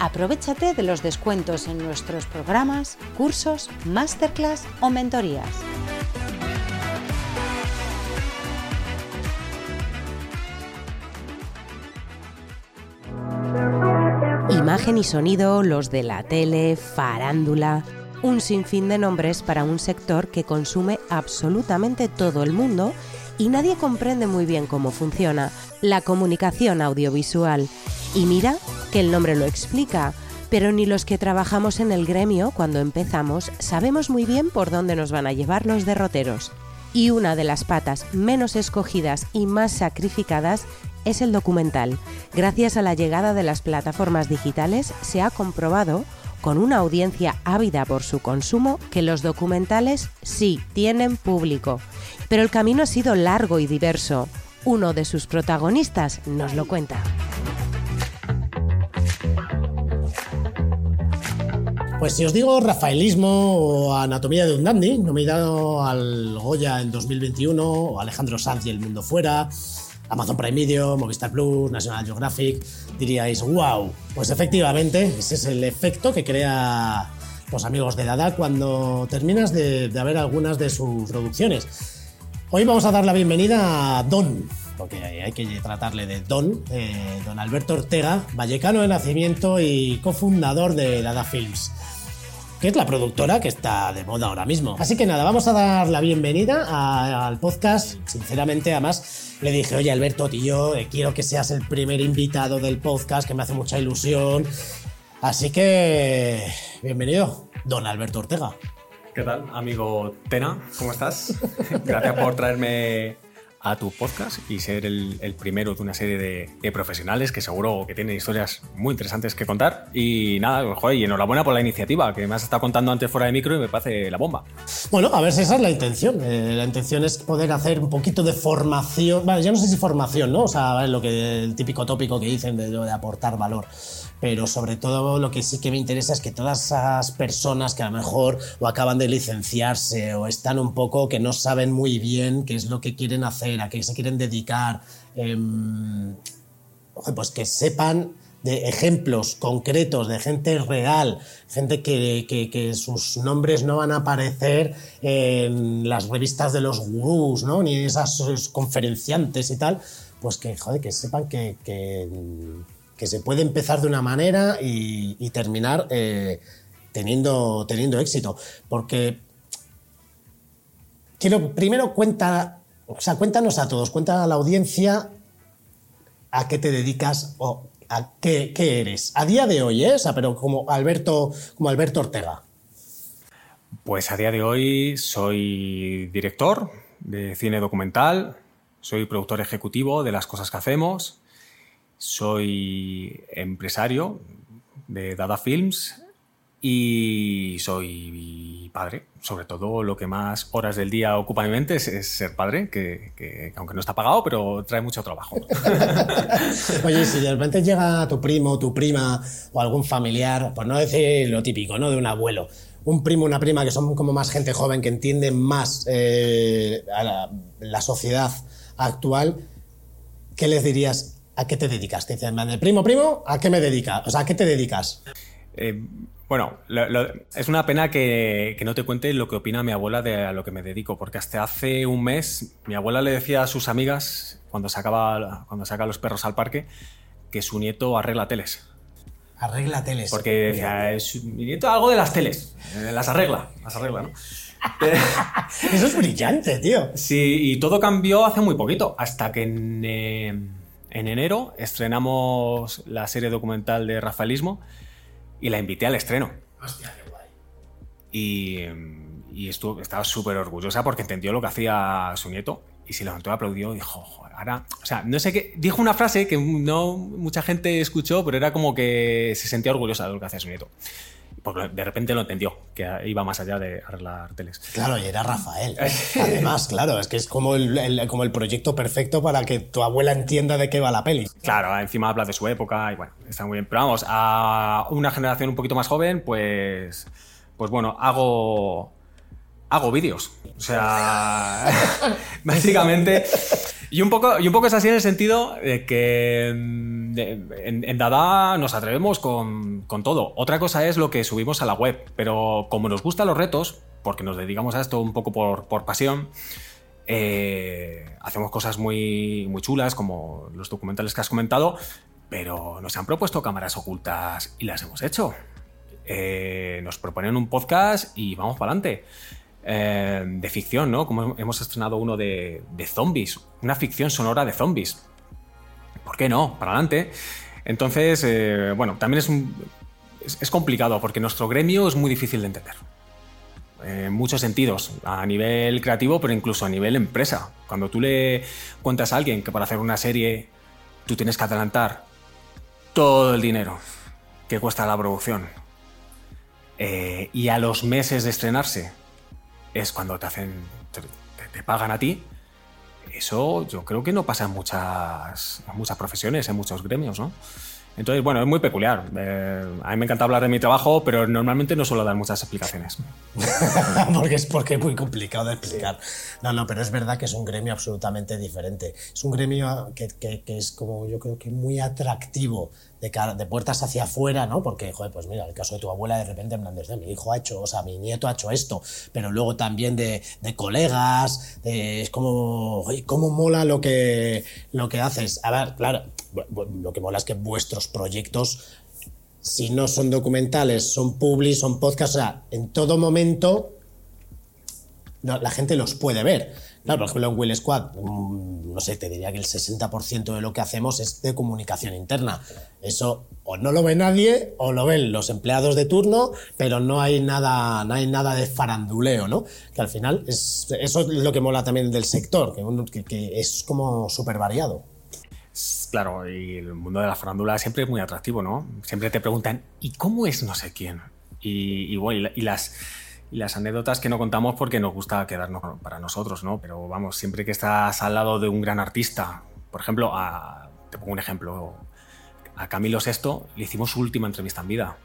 Aprovechate de los descuentos en nuestros programas, cursos, masterclass o mentorías. Imagen y sonido, los de la tele, farándula, un sinfín de nombres para un sector que consume absolutamente todo el mundo y nadie comprende muy bien cómo funciona, la comunicación audiovisual. Y mira que el nombre lo explica, pero ni los que trabajamos en el gremio cuando empezamos sabemos muy bien por dónde nos van a llevar los derroteros. Y una de las patas menos escogidas y más sacrificadas es el documental. Gracias a la llegada de las plataformas digitales se ha comprobado con una audiencia ávida por su consumo que los documentales sí tienen público. Pero el camino ha sido largo y diverso. Uno de sus protagonistas nos lo cuenta. Pues si os digo rafaelismo o anatomía de un dandy, nominado al Goya en 2021, o Alejandro Sanz y El Mundo Fuera, Amazon Prime Video, Movistar Plus, National Geographic, diríais, wow, pues efectivamente, ese es el efecto que crea los amigos de Dada cuando terminas de, ver algunas de sus producciones. Hoy vamos a dar la bienvenida a Don, porque hay que tratarle de Don, eh, Don Alberto Ortega, vallecano de nacimiento y cofundador de Dada Films que es la productora que está de moda ahora mismo. Así que nada, vamos a dar la bienvenida al podcast. Sinceramente, además, le dije, oye Alberto, tío, eh, quiero que seas el primer invitado del podcast, que me hace mucha ilusión. Así que, bienvenido, don Alberto Ortega. ¿Qué tal, amigo Tena? ¿Cómo estás? Gracias por traerme a tu podcast y ser el, primero de una serie de, profesionales que seguro que tienen historias muy interesantes que contar. Y nada, joder, y enhorabuena por la iniciativa que me has estado contando antes fuera de micro y me parece la bomba. Bueno, a ver si esa es la intención. Eh, la intención es poder hacer un poquito de formación. Vale, ya no sé si formación, ¿no? O sea, lo que el típico tópico que dicen de aportar valor pero sobre todo lo que sí que me interesa es que todas esas personas que a lo mejor o acaban de licenciarse o están un poco que no saben muy bien qué es lo que quieren hacer, a qué se quieren dedicar, em, pues que sepan de ejemplos concretos de gente real, gente que, que, sus nombres no van a aparecer en las revistas de los gurús, ¿no? ni esas conferenciantes y tal, pues que, joder, que sepan que se puede empezar de una manera y, terminar eh, teniendo, teniendo éxito. Porque quiero, primero cuenta, o sea, cuéntanos a todos, cuenta a la audiencia a qué te dedicas o a qué, eres. A día de hoy, ¿eh? pero como Alberto, como Alberto Ortega. Pues a día de hoy soy director de cine documental, soy productor ejecutivo de las cosas que hacemos, soy empresario de Dada Films y soy padre. Sobre todo lo que más horas del día ocupa mi mente es, ser padre, que, aunque no está pagado, pero trae mucho trabajo. Oye, si de repente llega tu primo, tu prima o algún familiar, por no decir lo típico, ¿no? De un abuelo, un primo, una prima que son como más gente joven, que entienden más eh, a la sociedad actual, ¿qué les dirías? ¿A qué te dedicas? Te dicen, primo, primo, ¿a qué me dedicas? O sea, ¿a qué te dedicas? Eh, bueno, es una pena que, no te cuente lo que opina mi abuela de a lo que me dedico, porque hasta hace un mes mi abuela le decía a sus amigas, cuando sacaba, cuando saca los perros al parque, que su nieto arregla teles. Arregla teles. Porque decía, mi nieto algo de las teles, eh, las arregla, las arregla, ¿no? Eso es brillante, tío. Sí, y todo cambió hace muy poquito, hasta que en... Eh, en enero estrenamos la serie documental de Rafaelismo y la invité al estreno. Hostia, qué guay. Y, y estuvo, estaba súper orgullosa porque entendió lo que hacía su nieto y se levantó aplaudió y dijo, "Joder, ahora, o sea, no sé qué, dijo una frase que no mucha gente escuchó, pero era como que se sentía orgullosa de lo que hacía su nieto. Porque de repente lo entendió, que iba más allá de arreglar teles. Claro, y era Rafael. Además, claro, es que es como el, el- como el proyecto perfecto para que tu abuela entienda de qué va la peli. Claro, encima habla de su época y bueno, está muy bien. Pero vamos, a una generación un poquito más joven, pues, pues bueno, hago, hago vídeos. O sea, básicamente, y un, poco, y un poco es así en el sentido de que mm, en Dada nos atrevemos con, con todo. Otra cosa es lo que subimos a la web, pero como nos gustan los retos, porque nos dedicamos a esto un poco por, por pasión, eh, hacemos cosas muy, muy chulas, como los documentales que has comentado, pero nos han propuesto cámaras ocultas y las hemos hecho. Eh, nos proponen un podcast y vamos para adelante. Eh, de ficción, ¿no? Como hemos estrenado uno de, zombies, una ficción sonora de zombies. ¿Por qué no? Para adelante. Entonces, eh, bueno, también es, un- es, complicado porque nuestro gremio es muy difícil de entender en muchos sentidos, a nivel creativo, pero incluso a nivel empresa. Cuando tú le cuentas a alguien que para hacer una serie tú tienes que adelantar todo el dinero que cuesta la producción eh, y a los meses de estrenarse es cuando te hacen, te, pagan a ti, eso yo creo que no pasa en muchas, en muchas profesiones, en muchos gremios, ¿no? Entonces, bueno, es muy peculiar. Eh, a mí me encanta hablar de mi trabajo, pero normalmente no suelo dar muchas explicaciones. porque, es, porque es muy complicado de explicar. No, no, pero es verdad que es un gremio absolutamente diferente. Es un gremio que, que- que es como yo creo que muy atractivo de, de puertas hacia afuera, ¿no? Porque, joder, pues mira, el caso de tu abuela, de repente, en plan, desde mi hijo ha hecho, o sea, mi nieto ha hecho esto, pero luego también de, de colegas, de- es como, oye, cómo mola lo que, lo que haces. A ver, claro, lo que mola es que vuestros proyectos si no son documentales, son publis, son podcasts, o sea, en todo momento la gente los puede ver. Claro, por ejemplo, en Will Squad, mm, no sé, te diría que el 60% de lo que hacemos es de comunicación interna. Eso o no lo ve nadie o lo ven los empleados de turno, pero no hay nada, no hay nada de faranduleo, ¿no? Que al final es, eso es lo que mola también del sector, que- que es como súper variado. Claro, y el mundo de la farándula siempre es muy atractivo, ¿no? Siempre te preguntan, ¿y cómo es no sé quién? Y, bueno, las anécdotas que no contamos porque nos gusta quedarnos para nosotros, ¿no? Pero vamos, siempre que estás al lado de un gran artista, por ejemplo, a- te pongo un ejemplo, a Camilo VI le hicimos su última entrevista en vida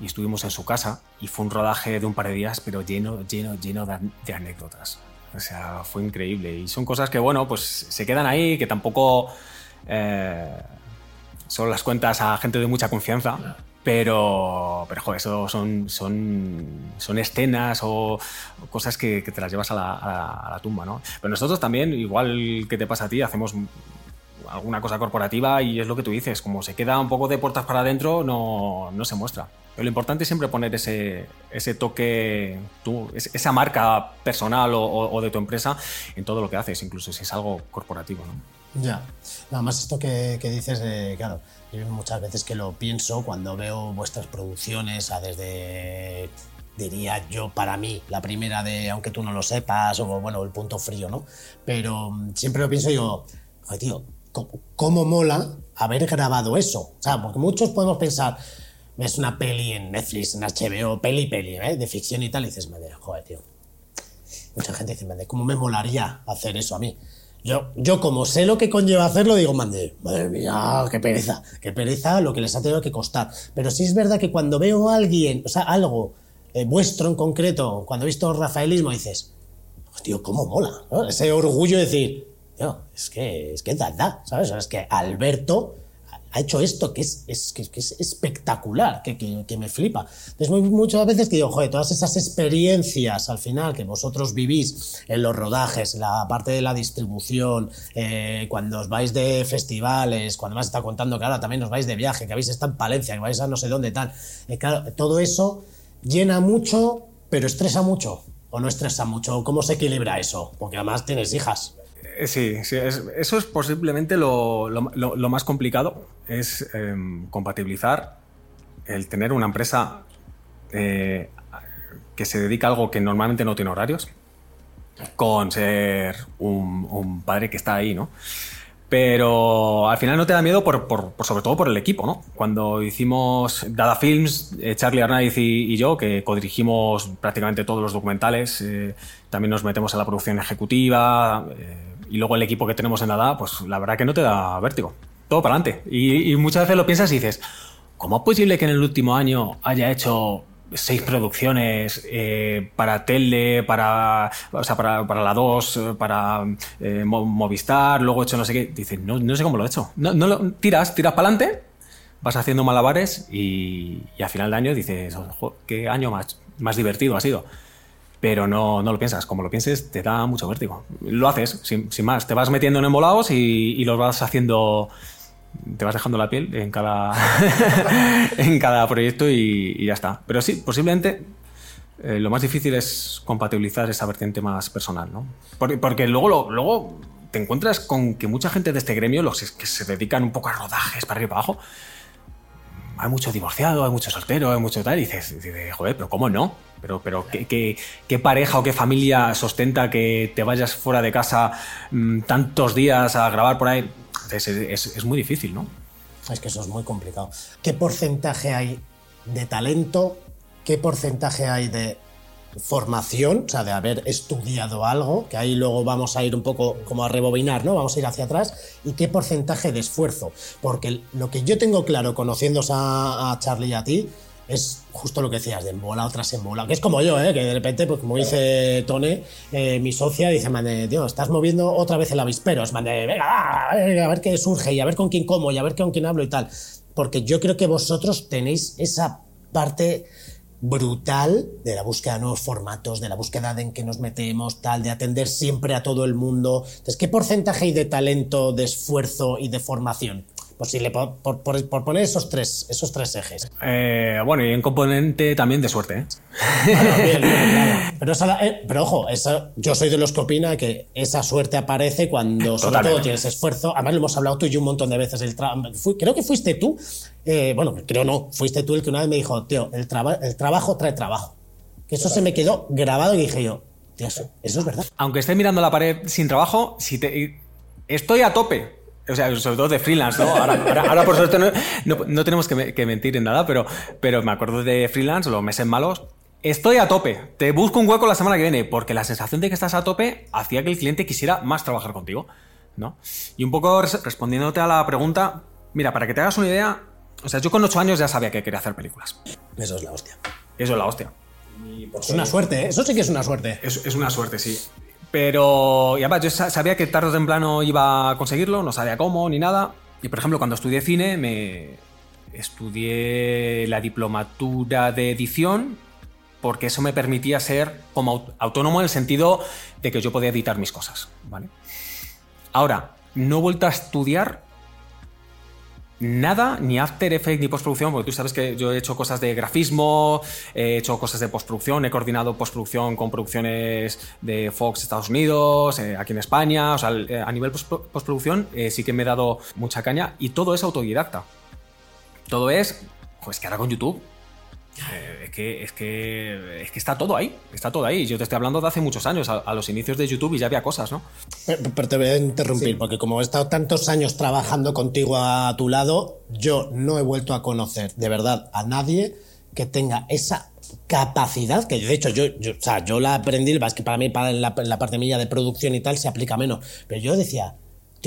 y estuvimos en su casa y fue un rodaje de un par de días, pero lleno, lleno, lleno de, de anécdotas. O sea, fue increíble. Y son cosas que, bueno, pues se quedan ahí, que tampoco eh, solo las cuentas a gente de mucha confianza. Pero, pero joder, eso son, son, son escenas o, cosas que, te las llevas a la, tumba, ¿no? Pero nosotros también, igual que te pasa a ti, hacemos alguna cosa corporativa y es lo que tú dices, como se queda un poco de puertas para adentro, no, no se muestra. Pero lo importante es siempre poner ese, ese toque, tú, es- esa marca personal o- o de tu empresa en todo lo que haces, incluso si es algo corporativo. ¿no? Ya. Nada más esto que, que dices, de, claro, yo muchas veces que lo pienso cuando veo vuestras producciones, desde, diría yo, para mí, la primera de Aunque tú no lo sepas, o bueno, el punto frío, ¿no? Pero mm, siempre lo pienso y digo, tío, ¿cómo, cómo mola haber grabado eso? O sea, porque muchos podemos pensar, ves una peli en Netflix, en HBO, peli, peli, ¿eh? de ficción y tal, y dices, madre, joder, tío, Mucha gente dice, "Mande, ¿cómo me molaría hacer eso a mí? Yo, yo como sé lo que conlleva hacerlo, digo, mande, madre mía, qué pereza, qué pereza lo que les ha tenido que costar. Pero sí es verdad que cuando veo a alguien, o sea, algo eh, vuestro en concreto, cuando he visto rafaelismo, dices, "Oh, tío, cómo mola. Ese orgullo de decir, tío, es que, es que da, da, ¿sabes? Es que Alberto ha hecho esto que es, espectacular, que, me flipa. Entonces, muy- muchas veces que digo, joder, todas esas experiencias al final que vosotros vivís en los rodajes, la parte de la distribución, eh, cuando os vais de festivales, cuando has estado contando que ahora también os vais de viaje, que habéis estado en Palencia, que vais a no sé dónde tal. Eh, claro, todo eso llena mucho, pero estresa mucho. ¿O no estresa mucho? ¿Cómo se equilibra eso? Porque además tienes hijas. Sí, sí, es- eso es posiblemente lo, más complicado, es em, compatibilizar el tener una empresa eh, que se dedica a algo que normalmente no tiene horarios, con ser un, padre que está ahí, ¿no? Pero al final no te da miedo por, sobre todo por el equipo, ¿no? Cuando hicimos Dada Films, eh, Charlie Arnaiz y, yo, que codirigimos prácticamente todos los documentales, eh, también nos metemos a la producción ejecutiva eh, y luego el equipo que tenemos en Dada, pues la verdad que no te da vértigo. Todo para adelante. Y, muchas veces lo piensas y dices, ¿cómo es posible que en el último año haya hecho seis producciones eh, para tele, para, o sea, para, la 2, para eh, Movistar, luego he hecho no sé qué. Dices, no, no sé cómo lo he hecho. No, no lo, tiras, tiras para adelante, vas haciendo malabares y, y a final de año dices, qué año más, más divertido ha sido. Pero no, no lo piensas. Como lo pienses, te da mucho vértigo. Lo haces, sin, más. Te vas metiendo en embolados y, y los vas haciendo te vas dejando la piel en cada, en cada proyecto y, ya está. Pero sí, posiblemente eh, lo más difícil es compatibilizar esa vertiente más personal, ¿no? Porque, luego, luego te encuentras con que mucha gente de este gremio, los que se dedican un poco a rodajes para arriba y para abajo, hay mucho divorciado, hay mucho soltero, hay mucho tal, y dices, joder, pero ¿cómo no? Pero, pero ¿qué, pareja o qué familia sostenta que te vayas fuera de casa mm, tantos días a grabar por ahí? es, muy difícil, ¿no? Es que eso es muy complicado. ¿Qué porcentaje hay de talento? ¿Qué porcentaje hay de formación, o sea, de haber estudiado algo, que ahí luego vamos a ir un poco como a rebobinar, ¿no? Vamos a ir hacia atrás, y qué porcentaje de esfuerzo. Porque lo que yo tengo claro, conociéndose a, Charlie y a ti, es justo lo que decías, de embola otras embola. Que es como yo, ¿eh? que de repente, pues como dice Tone, eh, mi socia, dice, mande, tío, estás moviendo otra vez el avispero. Es, mande, venga, a ver qué surge y a ver con quién como y a ver con quién hablo y tal. Porque yo creo que vosotros tenéis esa parte brutal de la búsqueda de nuevos formatos, de la búsqueda en que nos metemos, tal, de atender siempre a todo el mundo. Entonces, ¿qué porcentaje hay de talento, de esfuerzo y de formación? posible, por, por, poner esos tres, esos tres ejes. Eh, bueno, y en componente también de suerte. ¿eh? pero, eh, pero, ojo, yo soy de los que opina que esa suerte aparece cuando sobre todo tienes esfuerzo. Además, lo hemos hablado tú y yo un montón de veces. El creo que fuiste tú, bueno, creo no, fuiste tú el que una vez me dijo, tío, el, trabajo trae trabajo. Eso se me quedó grabado y dije yo, tío, eso, eso es verdad. Aunque esté mirando la pared sin trabajo, estoy a tope o sea, sobre todo de freelance, ¿no? Ahora, por suerte no, tenemos que, mentir en nada, pero, pero me acuerdo de freelance, los meses malos. Estoy a tope. Te busco un hueco la semana que viene, porque la sensación de que estás a tope hacía que el cliente quisiera más trabajar contigo, ¿no? Y un poco respondiéndote a la pregunta, mira, para que te hagas una idea, o sea, yo con ocho años ya sabía que quería hacer películas. Eso es la hostia. Eso es la hostia. Es una suerte, ¿eh? Eso sí que es una suerte. es una suerte, sí. Pero, ya va, yo sabía que tarde o temprano iba a conseguirlo, no sabía cómo ni nada. Y por ejemplo, cuando estudié cine, me estudié la diplomatura de edición porque eso me permitía ser como autónomo en el sentido de que yo podía editar mis cosas, ¿vale? Ahora, no he vuelto a estudiar nada, ni After Effects ni postproducción, porque tú sabes que yo he hecho cosas de grafismo, he hecho cosas de postproducción, he coordinado postproducción con producciones de Fox Estados Unidos, eh, aquí en España, o sea, eh, a nivel postproducción eh, sí que me he dado mucha caña y todo es autodidacta. Todo es, pues que ahora con YouTube es, que, es, que, es que está todo ahí, está todo ahí. Yo te estoy hablando de hace muchos años, a, los inicios de YouTube y ya había cosas, ¿no? Pero, te voy a interrumpir, porque como he estado tantos años trabajando contigo a tu lado, yo no he vuelto a conocer de verdad a nadie que tenga esa capacidad, que de hecho yo, o sea, yo la aprendí, es que para mí, para la, la parte mía de producción y tal, se aplica menos. Pero yo decía,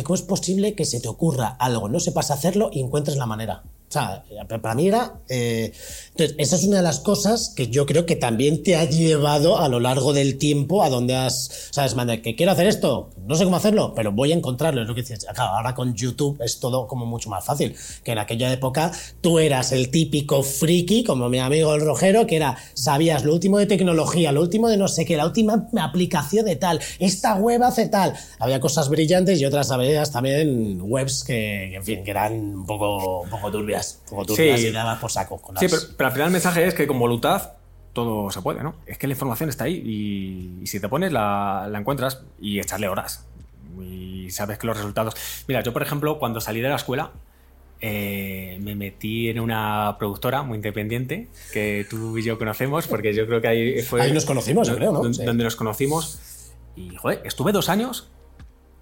¿cómo es posible que se te ocurra algo, no sepas hacerlo y encuentres la manera? O sea, para mí era... Eh, entonces, esa es una de las cosas que yo creo que también te ha llevado a lo largo del tiempo a donde has... ¿Sabes, man, que quiero hacer esto? No sé cómo hacerlo, pero voy a encontrarlo. Es lo que dices. Claro, ahora con YouTube es todo como mucho más fácil. Que en aquella época tú eras el típico friki, como mi amigo el Rojero, que era, sabías lo último de tecnología, lo último de no sé qué, la última aplicación de tal, esta web hace tal. Había cosas brillantes y otras, sabías, también webs que, en fin, que eran un poco, un poco turbias como tú sí. por saco. sí, pero, al final el mensaje es que con voluntad todo se puede, ¿no? Es que la información está ahí y, si te pones la, encuentras y echarle horas. Y sabes que los resultados... Mira, yo por ejemplo, cuando salí de la escuela, eh, me metí en una productora muy independiente que tú y yo conocemos, porque yo creo que ahí fue... Ahí nos conocimos, yo creo, ¿no? Donde nos conocimos Y, joder, estuve dos años.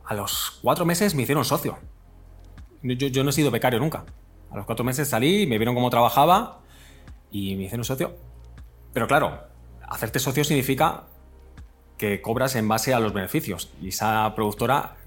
A los cuatro meses me hicieron socio. Yo, yo no he sido becario nunca. A los cuatro meses salí, me vieron cómo trabajaba y me hicieron socio. Pero claro, hacerte socio significa que cobras en base a los beneficios. Y esa productora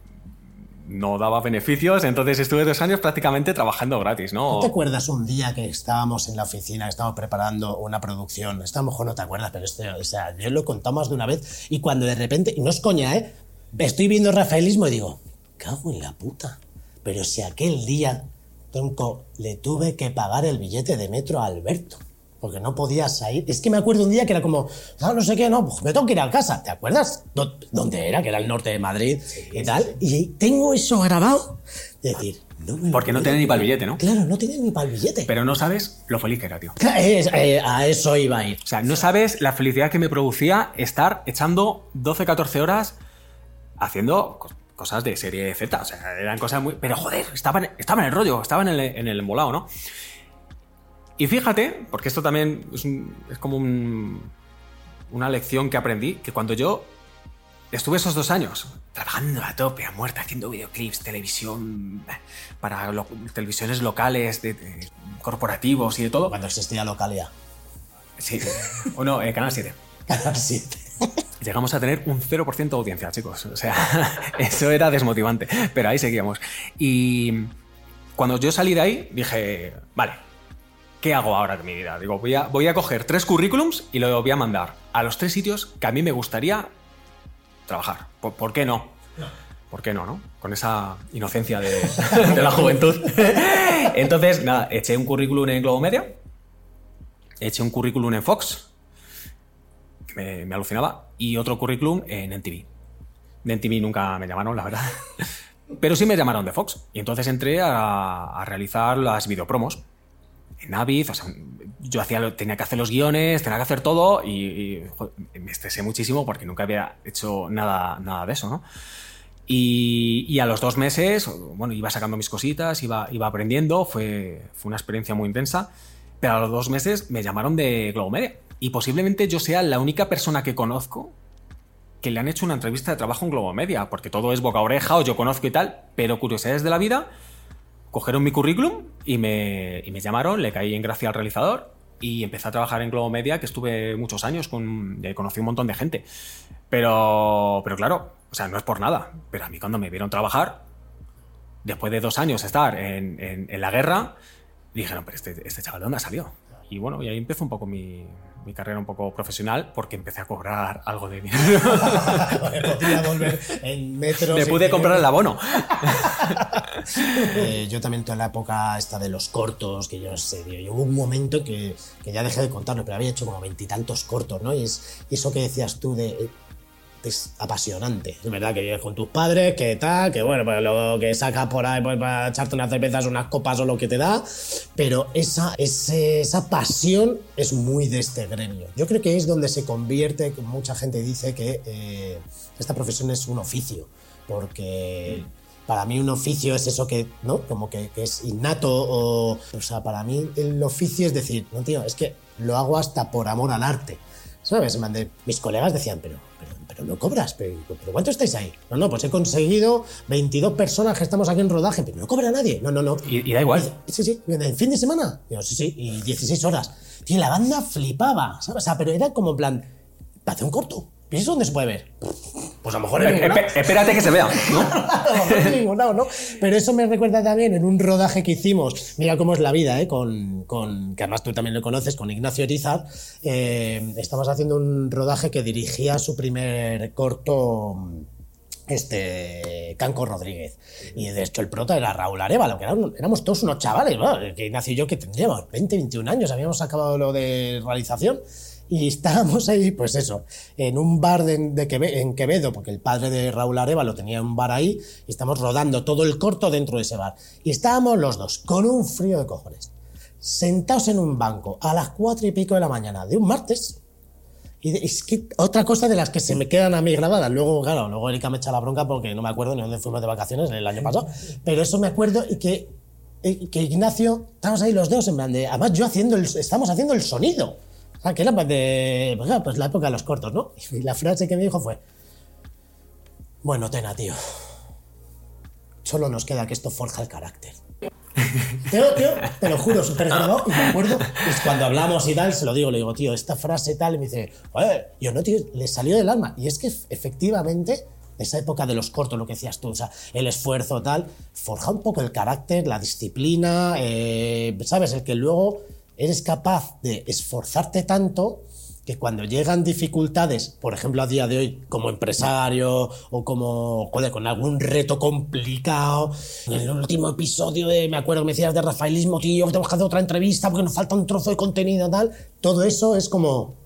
no daba beneficios, entonces estuve dos años prácticamente trabajando gratis, ¿no? ¿No te acuerdas un día que estábamos en la oficina, estábamos preparando una producción? Esta a lo mejor no te acuerdas, pero este, o sea, yo lo he contado más de una vez y cuando de repente, y no es coña, ¿eh? Estoy viendo rafaelismo y digo, cago en la puta. Pero si aquel día, tronco, le tuve que pagar el billete de metro a Alberto porque no podías salir. Es que me acuerdo un día que era como, no, no sé qué, no, pues me tengo que ir a casa. ¿Te acuerdas? ¿Dónde era? Que era el norte de Madrid y tal. Y tengo eso grabado. Decir, no me Porque no tenía ni para el billete, ¿no? Claro, no tenía ni para el billete. Pero no sabes lo feliz que era, tío. Es- eh, a eso iba a ir. O sea, no sabes la felicidad que me producía estar echando 12, 14 horas haciendo co- cosas de serie Z. O sea, eran cosas muy. Pero joder, estaba en, estaba en el rollo, estaba en el, en el embolado, ¿no? Y fíjate, porque esto también es, un- es como un- una lección que aprendí, que cuando yo estuve esos dos años trabajando a tope, a muerte, haciendo videoclips, televisión, para lo- televisiones locales, de- de corporativos y de todo. Cuando existía localidad. Sí. O no, eh, Canal 7. Canal 7. Llegamos a tener un 0% de audiencia, chicos. O sea, eso era desmotivante. Pero ahí seguíamos. Y cuando yo salí de ahí, dije, vale, ¿qué hago ahora de mi vida? Digo, voy a, voy a coger tres currículums y lo voy a mandar a los tres sitios que a mí me gustaría trabajar. ¿Por, por qué no? ¿Por qué no, no? Con esa inocencia de, de la juventud. Entonces, nada, eché un currículum en Globo Media, eché un currículum en Fox, que me, me alucinaba, y otro currículum en NTV. De NTV nunca me llamaron, la verdad. Pero sí me llamaron de Fox. Y entonces entré a, a realizar las videopromos. En Avid, o sea, yo hacía, tenía que hacer los guiones, tenía que hacer todo y, me estresé muchísimo porque nunca había hecho nada, nada de eso, ¿no? Y, y a los dos meses, bueno, iba sacando mis cositas, iba, iba aprendiendo, fue, fue una experiencia muy intensa, pero a los dos meses me llamaron de Globo Media. Y posiblemente yo sea la única persona que conozco que le han hecho una entrevista de trabajo en Globo Media, porque todo es boca a oreja o yo conozco y tal, pero curiosidades de la vida, cogieron mi currículum y me, y me llamaron, le caí en gracia al realizador y empecé a trabajar en Globo Media, que estuve muchos años, con, ahí conocí un montón de gente. Pero, pero claro, o sea, no es por nada, pero a mí cuando me vieron trabajar, después de dos años estar en, en- la guerra, dije, no, pero este, este chaval, ¿de dónde ha salido? Y bueno, y ahí empezó un poco mi, mi carrera un poco profesional, porque empecé a cobrar algo de dinero. Podría volver en metro. me pude comprar el abono. Eh, yo también toda la época esta de los cortos, que yo sé, tío, y hubo un momento que, que ya dejé de contarlo, pero había hecho como veintitantos cortos, ¿no? Y, es, y eso que decías tú de... Es apasionante. Es verdad que vives con tus padres, que tal, que bueno, pues lo que sacas por ahí pues, para echarte unas cervezas, unas copas o lo que te da, pero esa, ese- esa pasión es muy de este gremio. Yo creo que es donde se convierte, mucha gente dice que eh, esta profesión es un oficio, porque para mí un oficio es eso que, ¿no? Como que, es innato o... O sea, para mí el oficio es decir, no, tío, es que lo hago hasta por amor al arte. ¿Sabes? Mis colegas decían, pero, pero, pero no cobras, pero, pero ¿cuánto estáis ahí? No, no, pues he conseguido 22 personas que estamos aquí en rodaje, pero no cobra nadie. No, no, no. Y, y da igual. Sí, sí, en fin de semana. Sí, sí, y 16 horas. Tío, la banda flipaba, ¿sabes? O sea, pero era como en plan, para hacer un corto. ¿Y eso dónde se puede ver? Pues a lo mejor en ningún lado. Espe- espérate que se vea, ¿no? A lo mejor en ningún lado, ¿no? Pero eso me recuerda también en un rodaje que hicimos, mira cómo es la vida, ¿eh? Con, con- que además tú también lo conoces, con Ignacio Erizar. Eh, estamos haciendo un rodaje que dirigía su primer corto este Canco Rodríguez. Y de hecho el prota era Raúl Arevalo, que éramos, éramos todos unos chavales, ¿no? que Ignacio y yo que tendríamos 20, 21 años, habíamos acabado lo de realización. Y estábamos ahí, pues eso, en un bar de, de Queve- en Quevedo, porque el padre de Raúl Arevalo tenía un bar ahí, y estamos rodando todo el corto dentro de ese bar. Y estábamos los dos, con un frío de cojones, sentados en un banco a las cuatro y pico de la mañana de un martes, y es que otra cosa de las que se me quedan a mí grabadas, luego, claro, luego Erika me echa la bronca porque no me acuerdo ni dónde fuimos de vacaciones el año pasado, pero eso me acuerdo y que, y que Ignacio, estamos ahí los dos en plan de, además yo haciendo el, estamos haciendo el sonido, sea, que era de, pues, claro, pues la época de los cortos, ¿no? Y la frase que me dijo fue, Bueno, Tena, tío. Solo nos queda que esto forja el carácter. Te lo juro, súper grabado y me acuerdo, pues cuando hablamos y tal, se lo digo, le digo, tío, esta frase tal, y me dice, yo no, tío, le salió del alma. Y es que efectivamente, esa época de los cortos, lo que decías tú, o sea, el esfuerzo tal, forja un poco el carácter, la disciplina, eh, ¿sabes? El que luego eres capaz de esforzarte tanto que cuando llegan dificultades, por ejemplo a día de hoy como empresario o como joder, con algún reto complicado, en el último episodio de, me acuerdo, me decías de Rafaelismo, tío, que tenemos que hacer otra entrevista porque nos falta un trozo de contenido tal, todo eso es como,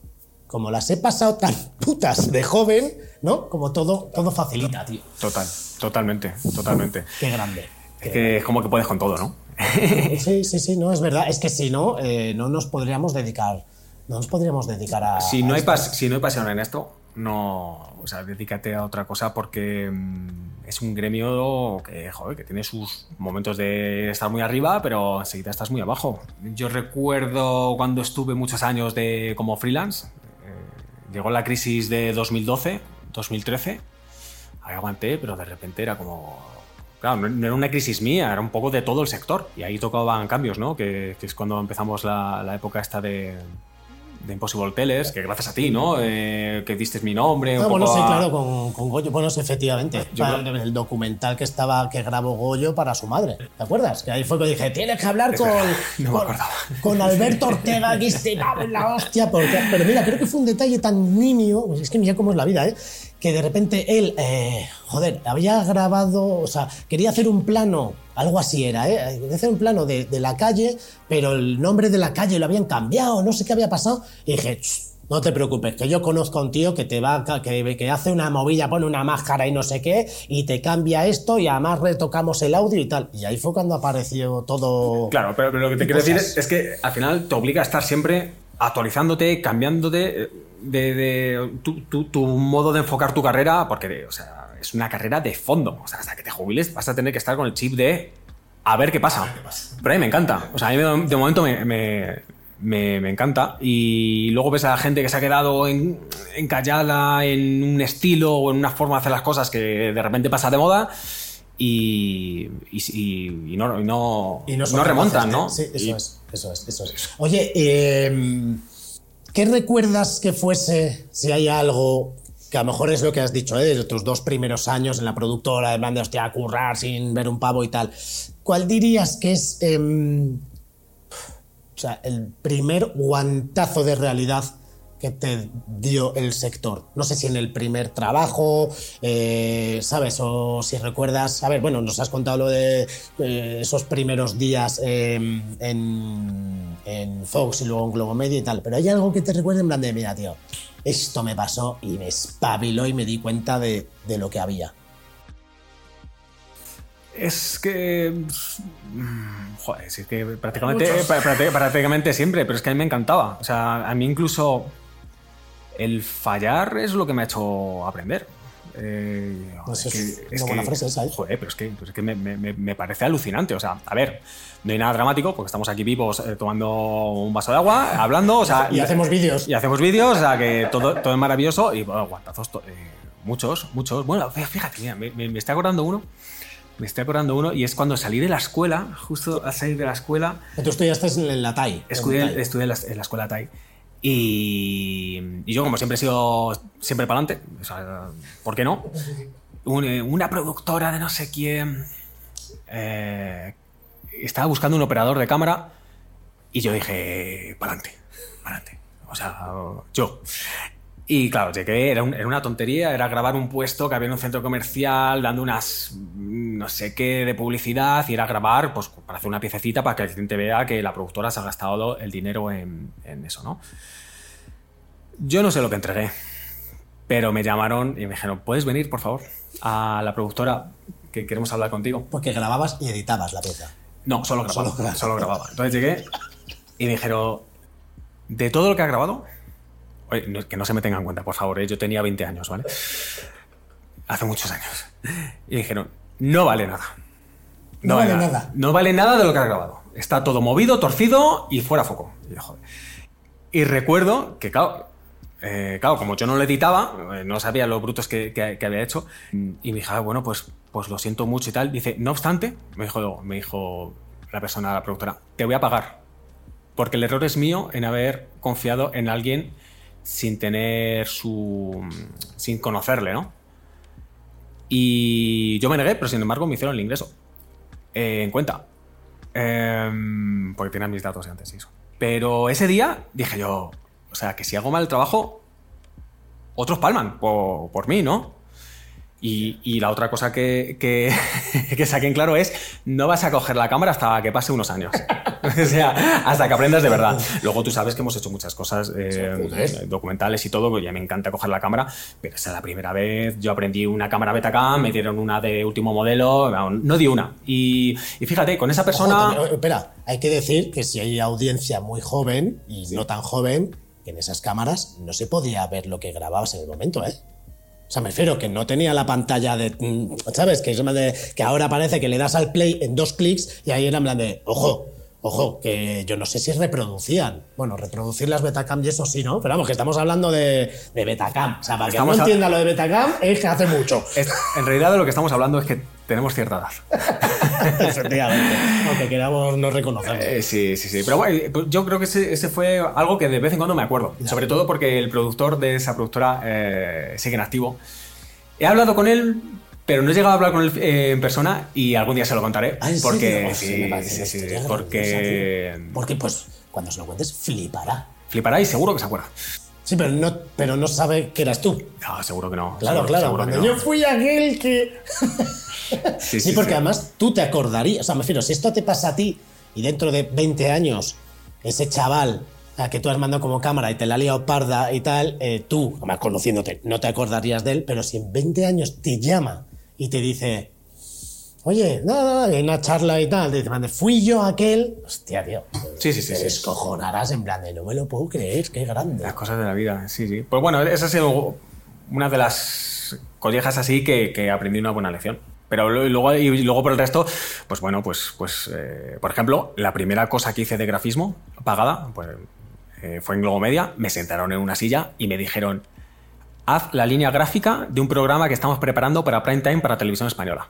como las he pasado tan putas de joven, ¿no? Como todo, todo facilita, tío. Total, totalmente, totalmente. Qué grande. Es que es como que puedes con todo, ¿no? Sí, sí, sí, no, es verdad. Es que si no, eh, no nos podríamos dedicar no nos podríamos dedicar a. Si no, a hay, pas- si no hay pasión en esto, no. O sea, dedícate a otra cosa porque mm, es un gremio que, joder, que tiene sus momentos de estar muy arriba, pero enseguida estás muy abajo. Yo recuerdo cuando estuve muchos años de, como freelance, eh, llegó la crisis de 2012, 2013, ahí aguanté, pero de repente era como. Claro, no, no era una crisis mía, era un poco de todo el sector. Y ahí tocaban cambios, ¿no? Que, que es cuando empezamos la, la época esta de, de Impossible Tellers, que gracias a ti, ¿no? Eh, que diste mi nombre. un Ah, bueno, poco sí, a- claro, con, con Goyo. Bueno, sí, efectivamente. Yo Para creo- El documental que estaba que grabó Goyo para su madre. ¿Te acuerdas? Que ahí fue que dije, tienes que hablar con, no me con, acordaba. con Alberto Ortega, que se la hostia. Porque, pero mira, creo que fue un detalle tan nimio. pues es que mira cómo es la vida, ¿eh? Que de repente él, eh, joder, había grabado, o sea, quería hacer un plano, algo así era, ¿eh? Quería hacer un plano de, de la calle, pero el nombre de la calle lo habían cambiado, no sé qué había pasado. Y dije, "Shh, no te preocupes, que yo conozco a un tío que te va que, que hace una movilla, pone una máscara y no sé qué, y te cambia esto, y además retocamos el audio y tal. Y ahí fue cuando apareció todo. Claro, pero, pero lo que te quiero decir es que al final te obliga a estar siempre actualizándote, cambiándote eh, de, de tu, tu- tu modo de enfocar tu carrera, porque o sea, es una carrera de fondo. O sea, hasta que te jubiles vas a tener que estar con el chip de a ver qué pasa. Pero a mí me encanta. O sea, a mí de momento me, me- me- me encanta. Y luego ves a la gente que se ha quedado en- encallada en un estilo o en una forma de hacer las cosas que de repente pasa de moda. Y, y, y- y no, no, no, no remontan, ¿no? Sí, eso es, eso es, eso es. Oye, eh, ¿qué recuerdas que fuese, si hay algo que a lo mejor es lo que has dicho, ¿eh? de tus dos primeros años en la productora, de plan de hostia, a currar sin ver un pavo y tal? ¿Cuál dirías que es em, o sea, el primer guantazo de realidad que te dio el sector. No sé si en el primer trabajo, eh, ¿sabes? O si recuerdas, a ver, bueno, nos has contado lo de eh, esos primeros días eh, en, en Fox y luego en Globo Media y tal, pero hay algo que te recuerde en plan de, mira, tío, esto me pasó y me espabiló y me di cuenta de, de lo que había. Es que. mm, Joder, es que prácticamente siempre, pero es que a mí me encantaba. O sea, a mí incluso el fallar es lo que me ha hecho aprender. Eh, Pues es es que- una es buena que- frase esa, ¿eh? Joder, pero es que, pues es que me, me- me- me parece alucinante. O sea, a ver, no hay nada dramático porque estamos aquí vivos eh, tomando un vaso de agua, hablando, o sea. Y hacemos vídeos. Y hacemos vídeos, o sea, que todo, todo es maravilloso. Y bueno, guantazos, eh, muchos, muchos. Bueno, fíjate, mira, me, me- acordando uno. Me estoy acordando uno y es cuando salí de la escuela, justo al salir de la escuela, Tú estudiaste en la TAI. en estudié, TAI. estudié en, la, en la escuela TAI. Y, yo, como siempre he sido siempre para adelante, ¿por qué no? Eh, una productora de no sé quién eh, estaba buscando un operador de cámara y yo dije, para adelante, para adelante. O sea, yo. Y claro, llegué, era, era una tontería, era grabar un puesto que había en un centro comercial dando unas no sé qué de publicidad y era grabar pues para hacer una piececita para que el cliente vea que la productora se ha gastado el dinero en, en eso, ¿no? Yo no sé lo que entregué, pero me llamaron y me dijeron, ¿puedes venir, por favor, a la productora que queremos hablar contigo? Porque grababas y editabas la pieza. No, solo grababa. Solo Solo, grababa. Entonces llegué y me dijeron, de todo lo que ha grabado, oye, que no se me tenga en cuenta, por favor, ¿eh? yo tenía 20 años, ¿vale? Hace muchos años. Y dijeron, no vale nada. No vale nada. No vale nada de lo que has grabado. Está todo movido, torcido y fuera foco. Y, yo, joder. Y recuerdo que, claro, Eh, claro, como yo no lo editaba, eh, no sabía los brutos que, que, había hecho, y me dijo, ah, bueno, pues, pues lo siento mucho y tal. Dice, no obstante, me dijo, me dijo la persona, la productora, te voy a pagar. Porque el error es mío en haber confiado en alguien sin tener su. sin conocerle, ¿no? Y yo me negué, pero sin embargo me hicieron el ingreso. Eh, en cuenta. Em, porque tenían mis datos antes y eso. Pero ese día dije yo, o sea, que si hago mal el trabajo, otros palman por, por mí, ¿no? Y, la otra cosa que, que, que saquen claro es, no vas a coger la cámara hasta que pase unos años. o sea, hasta que aprendas de verdad. Luego tú sabes que hemos hecho muchas cosas eh, documentales y todo, que ya me encanta coger la cámara, pero esa es la primera vez. Yo aprendí una cámara Betacam, me dieron una de último modelo, no di una. Y, fíjate, con esa persona... espera, hay que decir que si hay audiencia muy joven y no tan joven, en esas cámaras no se podía ver lo que grababas en el momento, ¿eh? O sea, me refiero que no tenía la pantalla de. Mm, ¿Sabes? Que, de, que ahora parece que le das al play en dos clics y ahí era en plan de. Ojo, Ojo, que yo no sé si reproducían. Bueno, reproducir las Betacam y eso sí, ¿no? Pero vamos, que estamos hablando de, de Betacam. O sea, para que no entienda lo de Betacam, es que hace mucho. en realidad de lo que estamos hablando es que tenemos cierta edad. Efectivamente. Aunque queramos no reconocerlo. Eh, sí, sí, sí. Pero bueno, pues yo creo que ese, fue algo que de vez en cuando me acuerdo. Sobre todo porque el productor de esa productora eh, sigue en activo. He hablado con él pero no he llegado a hablar con él eh, en persona y algún día se lo contaré. ¿Ah, porque sí, sí, sí, porque porque pues cuando se lo cuentes flipará. Flipará y seguro que se acuerda. Sí, pero no, pero no sabe que eras tú. No, seguro que no. Claro, claro. cuando yo fui aquel que. sí, sí, porque además tú te acordarías. O sea, me refiero, si esto te pasa a ti y dentro de 20 años ese chaval a que tú has mandado como cámara y te la ha liado parda y tal, eh, tú, además conociéndote, no te acordarías de él, pero si en 20 años te llama y te dice, oye, nada, no, una charla y tal, te dice, fui yo aquel, hostia, tío. Sí, sí, sí. Te descojonarás en plan de, no me lo puedo creer, qué grande. Las cosas de la vida, sí, sí. Pues bueno, esa ha sido una de las collejas así que, que aprendí una buena lección. Pero luego, y luego por el resto, pues bueno, pues, pues eh, por ejemplo, la primera cosa que hice de grafismo pagada, pues eh, fue en Globomedia, me sentaron en una silla y me dijeron, haz la línea gráfica de un programa que estamos preparando para prime time para televisión española.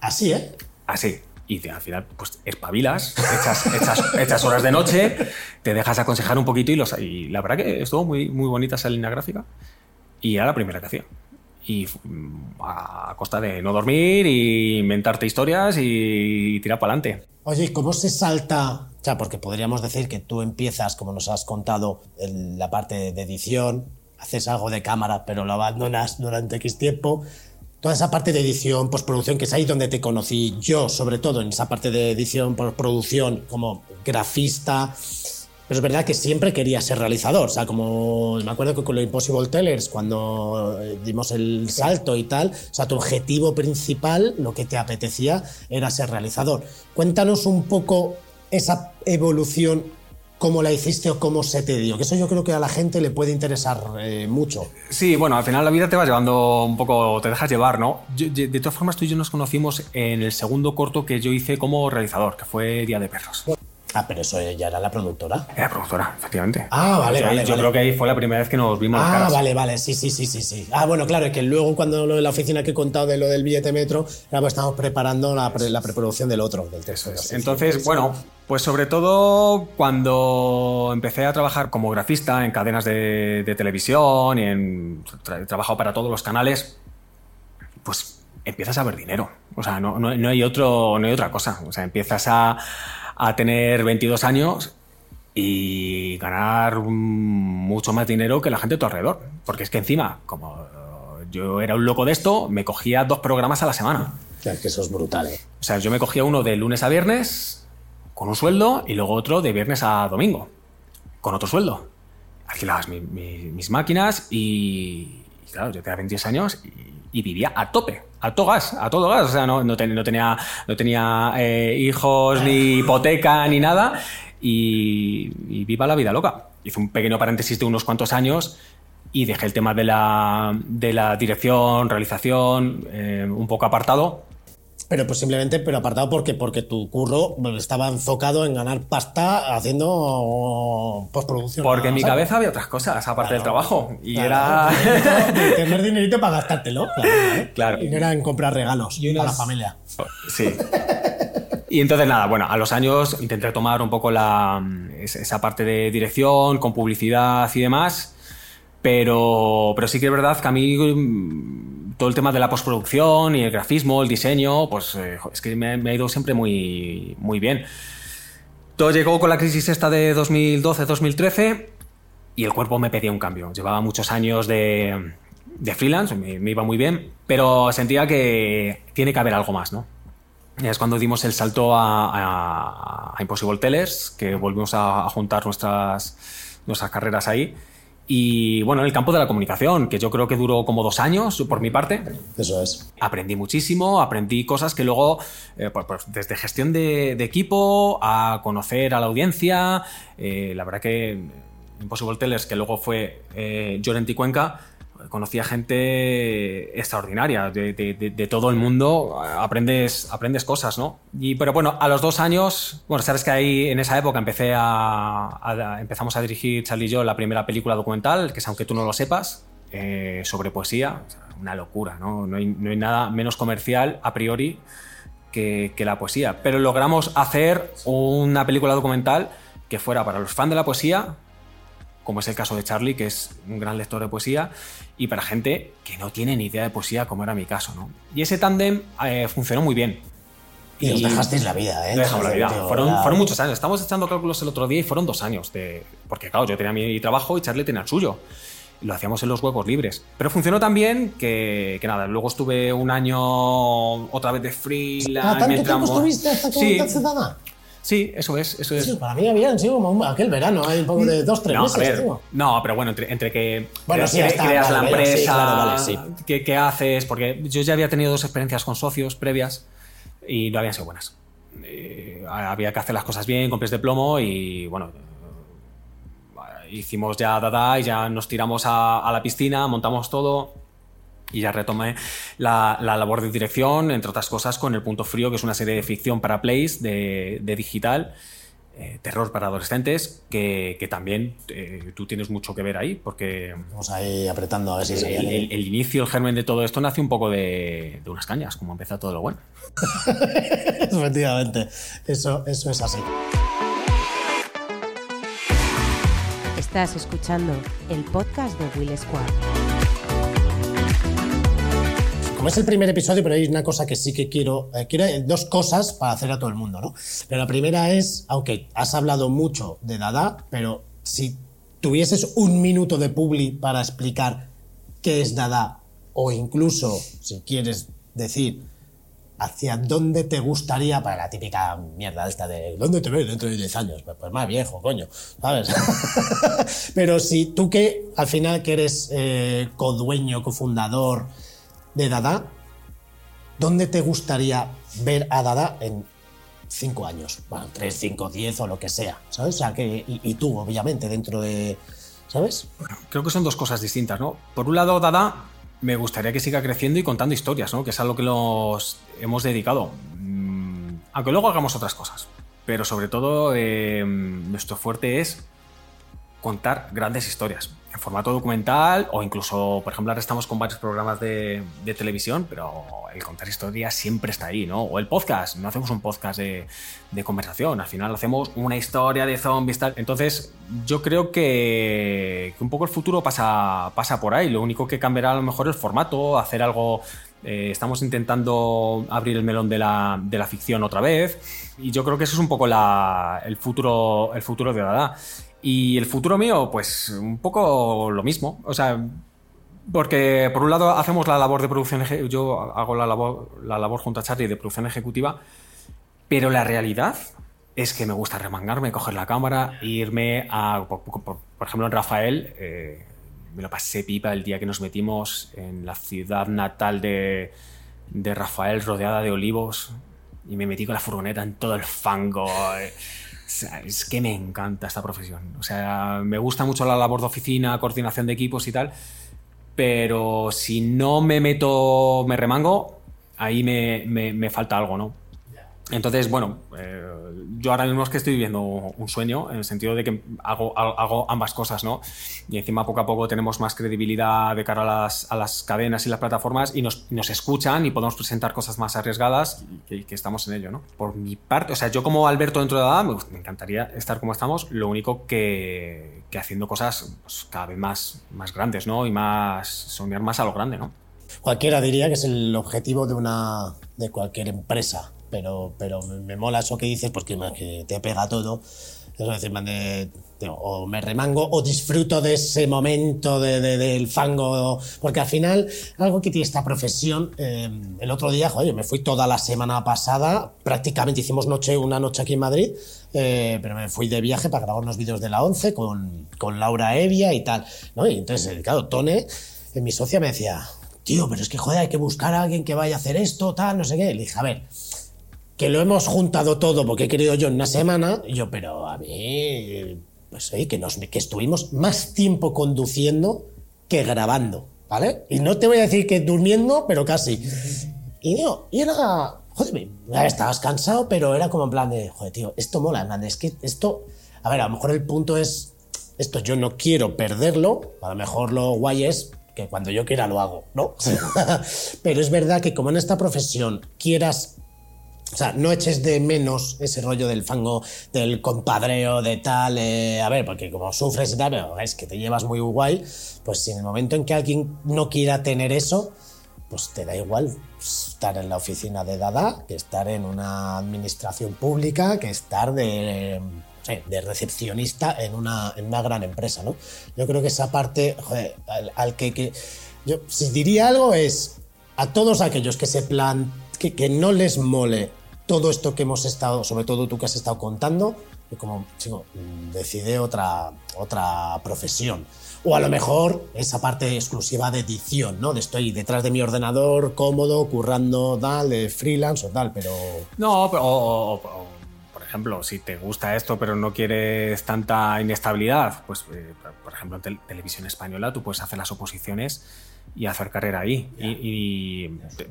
Así, ¿eh? Así. Y al final, pues espabilas, echas, horas de noche, te dejas aconsejar un poquito y, los, y la verdad que estuvo muy, muy bonita esa línea gráfica. Y era la primera que hacía. Y mm, a costa de no dormir y inventarte historias y tirar para adelante. Oye, ¿cómo se salta? O sea, porque podríamos decir que tú empiezas, como nos has contado, en la parte de edición, haces algo de cámara, pero lo abandonas durante X tiempo. Toda esa parte de edición, postproducción, que es ahí donde te conocí yo, sobre todo en esa parte de edición, postproducción, como grafista. Pero es verdad que siempre quería ser realizador. O sea, como me acuerdo que con los Impossible Tellers, cuando eh, dimos el salto y tal, o sea, tu objetivo principal, lo que te apetecía, era ser realizador. Cuéntanos un poco esa evolución cómo la hiciste o cómo se te dio. Que eso yo creo que a la gente le puede interesar eh, mucho. Sí, bueno, al final la vida te va llevando un poco, te dejas llevar, ¿no? de todas formas, tú y yo nos conocimos en el segundo corto que yo hice como realizador, que fue Día de Perros. Ah, pero eso ya era la productora. Era productora, efectivamente. Ah, vale, vale. Yo creo que ahí fue la primera vez que nos vimos. Ah, vale, vale, sí, sí, sí, sí, sí. Ah, bueno, claro, es que luego cuando lo de la oficina que he contado de lo del billete metro, ya pues estamos preparando la, preproducción del otro, del texto. Entonces, bueno, pues sobre todo cuando empecé a trabajar como grafista en cadenas de, televisión y en trabajo para todos los canales, pues empiezas a ver dinero. O sea, no, no, hay otro, no hay otra cosa. O sea, empiezas a a tener 22 años y ganar mucho más dinero que la gente a tu alrededor. Porque es que encima, como yo era un loco de esto, me cogía dos programas a la semana. Es que eso es brutal, ¿eh? O sea, yo me cogía uno de lunes a viernes con un sueldo y luego otro de viernes a domingo con otro sueldo. Alquilabas mis máquinas y, claro, yo tenía 22 años y vivía a tope a todo gas, a todo gas. O sea, no, no, tenía, no tenía eh, hijos, ni hipoteca, ni nada. Y, viva la vida loca. Hice un pequeño paréntesis de unos cuantos años y dejé el tema de la, de la dirección, realización, eh, un poco apartado. Pero pues simplemente, pero apartado porque, porque tu curro estaba enfocado en ganar pasta haciendo postproducción. Porque en mi cabeza había otras cosas, aparte del trabajo. Y claro, era. dinerito- tener dinerito para gastártelo. Claro. ¿eh? Claro. Y no era en comprar regalos Y unas- para la familia. Sí. Y entonces nada, bueno, a los años intenté tomar un poco la, es- esa parte de dirección, con publicidad y demás, pero, pero sí que es verdad que a mí todo el tema de la postproducción y el grafismo, el diseño, pues eh, es que me, ha ido siempre muy, muy bien. Todo llegó con la crisis esta de 2012-2013 y el cuerpo me pedía un cambio. Llevaba muchos años de, freelance, me, iba muy bien, pero sentía que tiene que haber algo más, ¿no? Es cuando dimos el salto a Impossible Tellers, que volvimos a, a juntar nuestras, nuestras carreras ahí. Y bueno, en el campo de la comunicación, que yo creo que duró como dos años por mi parte. Eso es. Aprendí muchísimo, aprendí cosas que luego, eh, pues, pues, desde gestión de, de equipo a conocer a la audiencia, eh, la verdad que Impossible Tellers, que luego fue eh, Llorenti Cuenca, conocía gente extraordinaria de, todo el mundo, aprendes, aprendes cosas, ¿no? Y, pero bueno, a los dos años, bueno, sabes que ahí en esa época empecé a, a- empezamos a dirigir Charlie y yo la primera película documental, que es aunque tú no lo sepas, eh, sobre poesía, una locura, ¿no? No hay, no hay nada menos comercial a priori que, que la poesía. Pero logramos hacer una película documental que fuera para los fans de la poesía, como es el caso de Charlie, que es un gran lector de poesía, y para gente que no tiene ni idea de poesía, como era mi caso. ¿no? Y ese tándem eh, funcionó muy bien. Y os dejasteis la vida, ¿eh? Dejamos la vida. Tío, Fueron, era- fueron muchos años. Estamos echando cálculos el otro día y fueron dos años. De, porque, claro, yo tenía mi trabajo y Charlie tenía el suyo. Y lo hacíamos en los huecos libres. Pero funcionó tan bien que, que nada, luego estuve un año otra vez de freelance. Ah, ¿Tanto tiempo estuviste hasta que sí? Sí, eso es. Eso es. Sí, para mí habían sido como aquel verano, hay un poco de dos, tres no, meses, ver, no, pero bueno, entre, entre que Bueno, cre- sí, está, creas vale, la vale, sí, empresa, claro, vale. ¿qué, qué haces? Porque yo ya había tenido dos experiencias con socios previas y no habían sido buenas. Eh, había que hacer las cosas bien, con pies de plomo y bueno, hicimos ya dada y ya nos tiramos a, a la piscina, montamos todo y ya retomé la, la labor de dirección, entre otras cosas, con El Punto Frío, que es una serie de ficción para Plays, de, de digital, eh, terror para adolescentes, que, que también eh, tú tienes mucho que ver ahí, porque Vamos ahí apretando a ver si el- el inicio, el germen de todo esto nace un poco de, de unas cañas, como empieza todo lo bueno. Efectivamente, eso, eso es así. Estás escuchando el podcast de Will Squad. Como es el primer episodio, pero hay una cosa que sí que quiero, eh, quiero eh, dos cosas para hacer a todo el mundo, ¿no? Pero la primera es, aunque has hablado mucho de Dada, pero si tuvieses un minuto de publi para explicar qué es Dada, o incluso, si quieres decir, hacia dónde te gustaría, para la típica mierda esta de ¿dónde te ves dentro de 10 años? Pues, pues más viejo, coño, ¿sabes? Pero si tú que al final que eres eh, codueño, cofundador de Dada, ¿dónde te gustaría ver a Dada en 5 años? Bueno, 3, 5, 10 o lo que sea, ¿sabes? O sea, que, y, y tú, obviamente, dentro de... ¿Sabes? Creo que son dos cosas distintas, ¿no? Por un lado, Dada, me gustaría que siga creciendo y contando historias, ¿no? Que es a lo que nos hemos dedicado. Mm, Aunque luego hagamos otras cosas. Pero sobre todo, eh, nuestro fuerte es contar grandes historias formato documental o incluso, por ejemplo, ahora estamos con varios programas de, televisión, pero el contar historias siempre está ahí, ¿no? O el podcast, no hacemos un podcast de, conversación, al final hacemos una historia de zombies, tal. Entonces, yo creo que, un poco el futuro pasa, pasa por ahí, lo único que cambiará a lo mejor es el formato, hacer algo... eh, estamos intentando abrir el melón de la, de la ficción otra vez y yo creo que eso es un poco la- el, futuro, el futuro de Dada. Y el futuro mío, pues un poco lo mismo. O sea, porque por un lado hacemos la labor de producción, yo hago la labor, la labor junto a Charlie de producción ejecutiva, pero la realidad es que me gusta remangarme, coger la cámara, irme a, por, por- por ejemplo, en Rafael, eh, me lo pasé pipa el día que nos metimos en la ciudad natal de, de Rafael, rodeada de olivos, y me metí con la furgoneta en todo el fango. eh. Es que me encanta esta profesión. O sea, me gusta mucho la labor de oficina, coordinación de equipos y tal, pero si no me meto, me remango, ahí me, me falta algo, ¿no? Entonces, bueno, eh, yo ahora mismo es que estoy viviendo un sueño, en el sentido de que hago, ambas cosas, ¿no? Y encima poco a poco tenemos más credibilidad de cara a las, cadenas y las plataformas y nos, escuchan y podemos presentar cosas más arriesgadas y que, estamos en ello, ¿no? Por mi parte, o sea, yo como Alberto dentro de la me, encantaría estar como estamos, lo único que, que haciendo cosas pues, cada vez más, más grandes, ¿no? Y más, soñar más a lo grande, ¿no? Cualquiera diría que es el objetivo de una de cualquier empresa pero, pero me mola eso que dices porque que te pega todo. Eso decir, o me remango o disfruto de ese momento de, del fango, porque al final, algo que tiene esta profesión, eh, el otro día, joder, me fui toda la semana pasada, prácticamente hicimos noche, una noche aquí en Madrid, eh, pero me fui de viaje para grabar unos vídeos de la 11 con, con Laura Evia y tal, ¿no? Y entonces, claro, Tone, eh, mi socia me decía, tío, pero es que joder, hay que buscar a alguien que vaya a hacer esto, tal, no sé qué. Le dije, a ver, que lo hemos juntado todo porque he querido yo en una semana, y yo, pero a mí, pues sí, que, nos, que estuvimos más tiempo conduciendo que grabando, ¿vale? Y no te voy a decir que durmiendo, pero casi. Y yo, y era, joder, estabas cansado, pero era como en plan de, joder, tío, esto mola, en plan es que esto, a ver, a lo mejor el punto es, esto yo no quiero perderlo, a lo mejor lo guay es que cuando yo quiera lo hago, ¿no? pero es verdad que como en esta profesión quieras o sea, no eches de menos ese rollo del fango, del compadreo, de tal. Eh, a ver, porque como sufres y tal, pero es que te llevas muy guay, pues en el momento en que alguien no quiera tener eso, pues te da igual estar en la oficina de Dada que estar en una administración pública, que estar de, de recepcionista en una, gran empresa, ¿no? Yo creo que esa parte, joder, al, que, Yo, si diría algo es a todos aquellos que se plan que, que no les mole todo esto que hemos estado, sobre todo tú que has estado contando, y como, chico, decide otra, otra profesión. O a lo mejor esa parte exclusiva de edición, ¿no? De estoy detrás de mi ordenador, cómodo, currando, tal, de freelance o tal, pero... No, pero, por ejemplo, si te gusta esto pero no quieres tanta inestabilidad, pues, eh, por ejemplo, en televisión española tú puedes hacer las oposiciones y hacer carrera ahí. Y,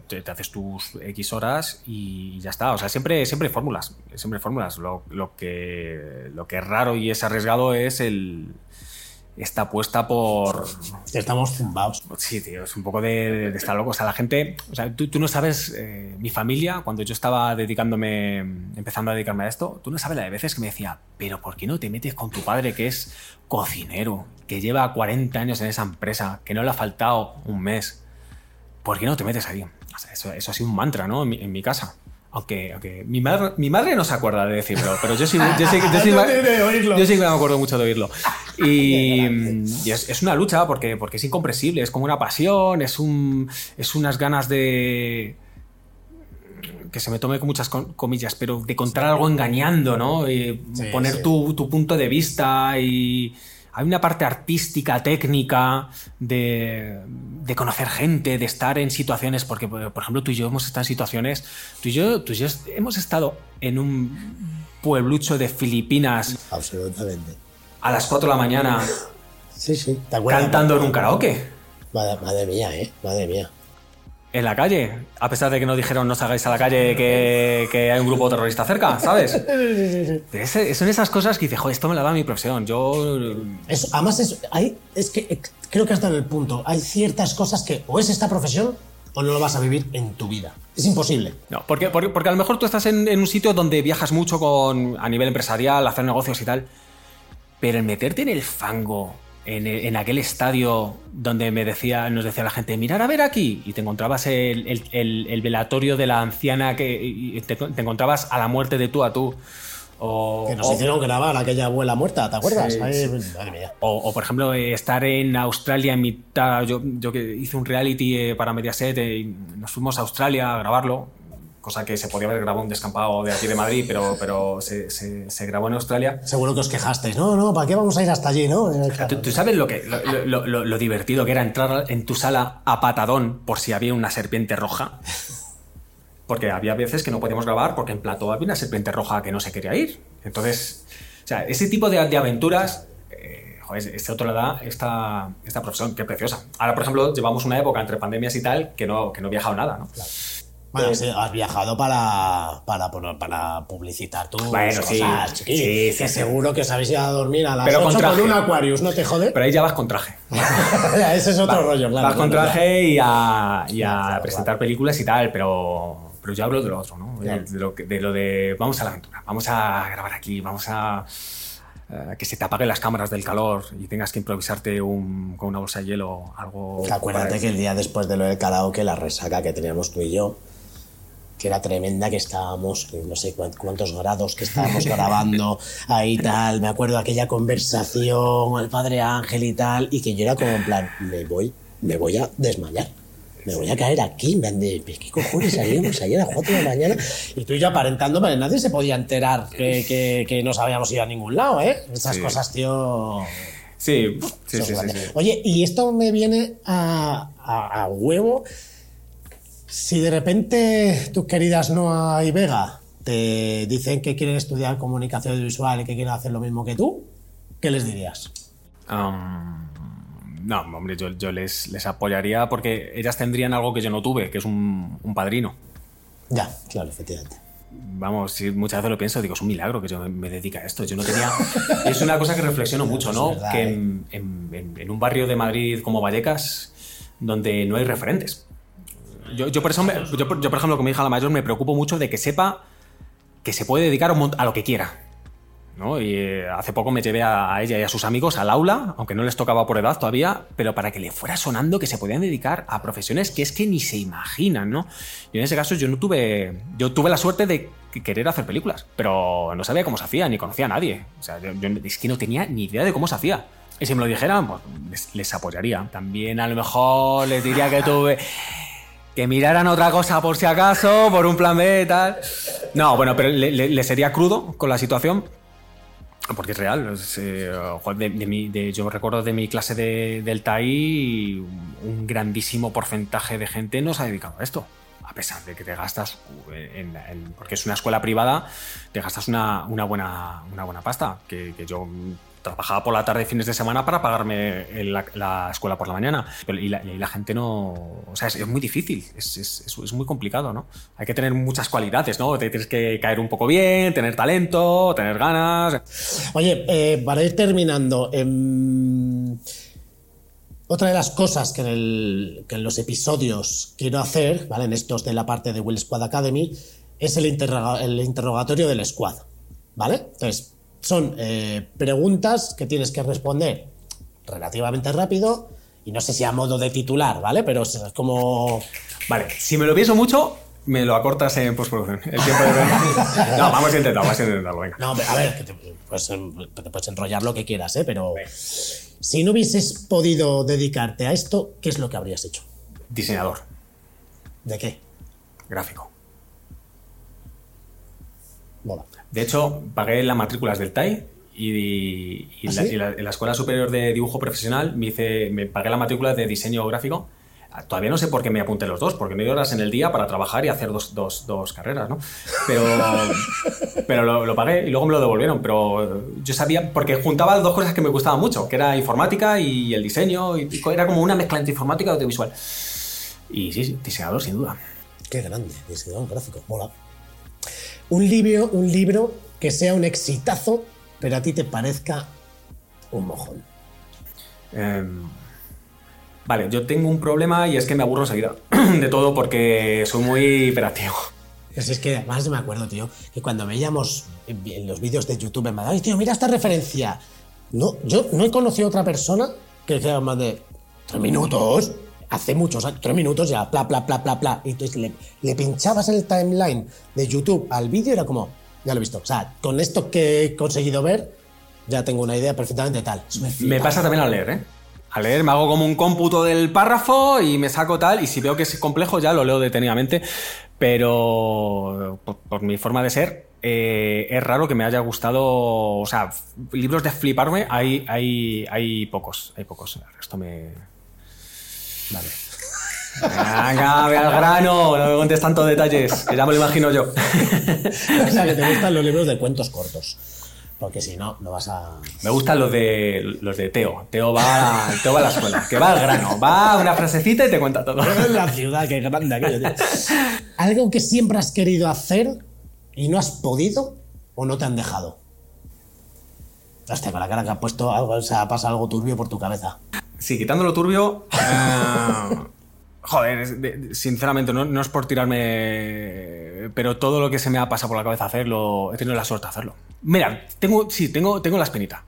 te, haces tus X horas y ya está. O sea, siempre, siempre fórmulas. Siempre fórmulas. Lo, lo, que, lo que es raro y es arriesgado es el, esta apuesta por. Estamos zumbados. Sí, tío, es un poco de, estar loco. O sea, la gente. O sea, tú, tú no sabes. Eh, mi familia, cuando yo estaba dedicándome. empezando a dedicarme a esto, tú no sabes la de veces que me decía, pero ¿por qué no te metes con tu padre que es cocinero, que lleva 40 años en esa empresa, que no le ha faltado un mes? ¿Por qué no te metes ahí? O sea, eso, eso ha sido un mantra, ¿no? En mi, casa. Aunque, aunque mi, madre, mi madre no se acuerda de decirlo, pero yo sí, yo sí, yo sí, yo sí me acuerdo mucho de oírlo. Y, es, una lucha porque, porque es incomprensible, es como una pasión, es, un, es unas ganas de que se me tome con muchas comillas, pero de contar algo engañando, ¿no? Y poner Tu, tu, punto de vista y hay una parte artística, técnica, de, de, conocer gente, de estar en situaciones, porque por ejemplo tú y yo hemos estado en situaciones, tú y yo, tú y yo hemos estado en un pueblucho de Filipinas. Absolutamente a las 4 de la mañana sí, sí. cantando en un karaoke. Madre, mía, ¿eh? Madre mía. En la calle, a pesar de que nos dijeron no salgáis a la calle que, hay un grupo terrorista cerca, ¿sabes? son esas cosas que dices, joder, esto me la da mi profesión. Yo. además, es, hay, es que eh, creo que hasta en el punto. Hay ciertas cosas que o es esta profesión o no lo vas a vivir en tu vida. Es imposible. No, porque, porque, a lo mejor tú estás en, en, un sitio donde viajas mucho con, a nivel empresarial, hacer negocios y tal. Pero el meterte en el fango, en, aquel estadio donde me decía, nos decía la gente, mirar a ver aquí, y te encontrabas el, velatorio de la anciana que te, encontrabas a la muerte de tú a tú. O, que nos hicieron grabar aquella abuela muerta, ¿te acuerdas? O, por ejemplo, estar en Australia en mitad. Yo, yo que hice un reality eh, para Mediaset y nos fuimos a Australia a grabarlo cosa que se podía haber grabado un descampado de aquí de Madrid, pero, pero se, se, grabó en Australia. Seguro que os quejasteis, no, no, ¿para qué vamos a ir hasta allí, no? ¿Tú, sabes lo, que, lo, lo, divertido que era entrar en tu sala a patadón por si había una serpiente roja? Porque había veces que no podíamos grabar porque en plató había una serpiente roja que no se quería ir. Entonces, o sea, ese tipo de, de aventuras eh, joder, este otro le da esta, esta profesión, qué preciosa. Ahora, por ejemplo, llevamos una época entre pandemias y tal que no, que no he viajado nada, ¿no? Bueno, sí, has viajado para, para, para publicitar tus Bueno, sí, cosas, sí, sí, que sí. seguro que os habéis ido a dormir a las Pero con 8 con, traje. un Aquarius, ¿no te jode? Pero ahí ya vas con traje. Ese es otro rollo, claro. vas con traje y a, y a claro, presentar claro. películas y tal, pero, pero yo hablo de lo otro, ¿no? De, lo, de lo de vamos a la aventura, vamos a grabar aquí, vamos a eh, que se te apaguen las cámaras del calor y tengas que improvisarte un- con una bolsa de hielo, algo... Acuérdate que el día después de lo del karaoke, la resaca que teníamos tú y yo, que era tremenda, que estábamos, no sé cuán- cuántos grados, que estábamos grabando ahí tal. Me acuerdo aquella conversación con el padre Ángel y tal, y que yo era como en plan, me voy, me voy a desmayar. Me voy a caer aquí, en plan de, ¿qué cojones salíamos ayer a las 4 de la mañana? Y tú y yo aparentando, pero nadie se podía enterar que, que, que nos habíamos ido a ningún lado, ¿eh? Esas Sí. cosas, tío. Sí, sí, sí, sí. Oye, y esto me viene a, a- a huevo. Si de repente tus queridas Noa y Vega te dicen que quieren estudiar comunicación audiovisual y que quieren hacer lo mismo que tú, ¿qué les dirías? No, hombre, yo, yo les, les apoyaría porque ellas tendrían algo que yo no tuve, que es un, un padrino. Ya, claro, efectivamente. Vamos, sí, muchas veces lo pienso, digo, es un milagro que yo me, dedique a esto. Yo no tenía. es una cosa que reflexiono mucho, ¿no? Verdad, que ¿eh? en, en- en- en un barrio de Madrid como Vallecas, donde no hay referentes. Yo, yo por eso, me- yo, yo, por ejemplo, con mi hija la mayor, me preocupo mucho de que sepa que se puede dedicar a, lo que quiera. ¿no? Y eh, hace poco me llevé a, a ella y a sus amigos al aula, aunque no les tocaba por edad todavía, pero para que le fuera sonando que se podían dedicar a profesiones que es que ni se imaginan, ¿no? Y en ese caso yo no tuve, yo tuve la suerte de que- querer hacer películas, pero no sabía cómo se hacía, ni conocía a nadie. O sea, yo, yo es que no tenía ni idea de cómo se hacía. Y si me lo dijeran, pues les, les apoyaría. También a lo mejor les diría que tuve que miraran otra cosa por si acaso, por un plan B y tal. No, bueno, pero le, sería crudo con la situación. Porque es real. es, eh, de- de mi- de- yo recuerdo de mi clase de- del TAI, un grandísimo porcentaje de gente no se ha dedicado a esto. A pesar de que te gastas, en- porque es una escuela privada, te gastas una, una buena, una buena pasta. Que, que yo trabajaba por la tarde fines de semana para pagarme la, la escuela por la mañana. Y, la, la gente no. O sea, es, muy difícil, es, es- es- muy complicado, ¿no? Hay que tener muchas cualidades, ¿no? Tienes que caer un poco bien, tener talento, tener ganas. Oye, eh, para ir terminando, em, otra de las cosas que en, los episodios quiero hacer, ¿vale? En estos de la parte de Will Squad Academy, es el interrogatorio del squad, ¿vale? Entonces, son eh, preguntas que tienes que responder relativamente rápido y no sé si a modo de titular, ¿vale? Pero es como... Vale, si me lo pienso mucho, me lo acortas en postproducción. El tiempo de... No, vamos a intentarlo, vamos a intentarlo, venga. No, a ver, que te, pues, te puedes enrollar lo que quieras, ¿eh? Pero si no hubieses podido dedicarte a esto, ¿qué es lo que habrías hecho? Diseñador, ¿De qué? gráfico. Mola. De hecho, pagué las matrículas del TAI y, y ¿Ah, la, sí? y la- en la Escuela Superior de Dibujo Profesional me, hice, me pagué la matrícula de diseño gráfico. Ah, Todavía no sé por qué me apunté los dos, porque no hay horas en el día para trabajar y hacer dos, dos, dos carreras, ¿no? Pero, pero lo, lo pagué y luego me lo devolvieron. Pero yo sabía, porque juntaba dos cosas que me gustaban mucho, que era informática y el diseño, y era como una mezcla entre informática y audiovisual. Y sí, sí, diseñador, sin duda. Qué grande, diseñador gráfico. Mola. Un libro, un libro que sea un exitazo, pero a ti te parezca un mojón. Em, vale, yo tengo un problema y es que me aburro enseguida de todo porque soy muy hiperactivo. Pues es que además me acuerdo, tío, que cuando veíamos en en los vídeos de YouTube en Madrid, "Ay, tío, mira esta referencia. No, yo no he conocido a otra persona que sea más de tres minutos. Hace muchos años, tres minutos ya, pla, pla, pla, pla, pla. Y entonces le, le pinchabas el timeline de YouTube al vídeo y era como, ya lo he visto. O sea, con esto que he conseguido ver, ya tengo una idea perfectamente tal. Me, pasa también al leer, ¿eh? Al leer me hago como un cómputo del párrafo y me saco tal, y si veo que es complejo ya lo leo detenidamente, pero por, por mi forma de ser, eh, es raro que me haya gustado, o sea, libros de fliparme hay, hay, hay pocos, hay pocos, el resto me... Vale. Venga, ve al grano, no me contes tantos detalles, que ya me lo imagino yo. o sea, que te gustan los libros de cuentos cortos. Porque si no, no vas a. Me gustan los de los de Teo. Teo va, Teo va a la escuela, que va al grano, va a una frasecita y te cuenta todo. la ciudad, que grande aquello. tío. Algo que siempre has querido hacer y no has podido o no te han dejado. Hostia, con la cara que has puesto, algo, o sea, pasa algo turbio por tu cabeza. Sí, quitándolo turbio. eh, joder, de- sinceramente, no, no es por tirarme. Pero todo lo que se me ha pasado por la cabeza hacerlo, he tenido la suerte de hacerlo. Mira, tengo, sí, tengo, tengo la espinita.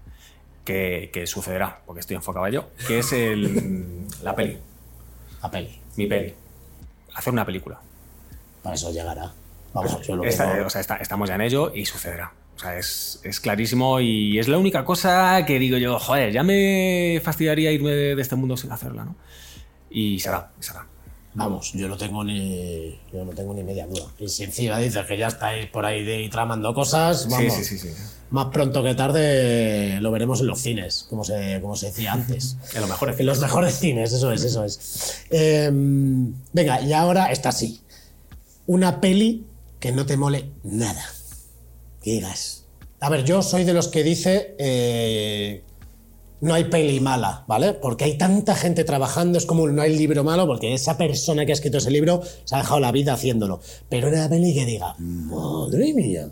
Que, que sucederá, porque estoy enfocado a ello. Que es el, la peli, La peli. mi peli. Hacer una película. Para eso llegará. Vamos, yo lo Está- tengo- o sea, está- estamos ya en ello y sucederá. O sea, es, es clarísimo y es la única cosa que digo yo, joder, ya me fastidiaría irme de, de este mundo sin hacerla, ¿no? Y será, será. Vamos, yo no tengo ni. Yo no tengo ni media duda. Y si encima dices que ya estáis por ahí de, tramando cosas, vamos. sí, sí, sí. Más pronto que tarde lo veremos en los cines, como se, como se decía antes. En los mejores En los mejores cines, eso es, eso es. Eh, venga, y ahora está así. Una peli que no te mole nada. Que digas. A ver, yo soy de los que dice. eh, no hay peli mala, ¿vale? Porque hay tanta gente trabajando, es como no hay libro malo, porque esa persona que ha escrito ese libro se ha dejado la vida haciéndolo. Pero una peli que diga, madre mía.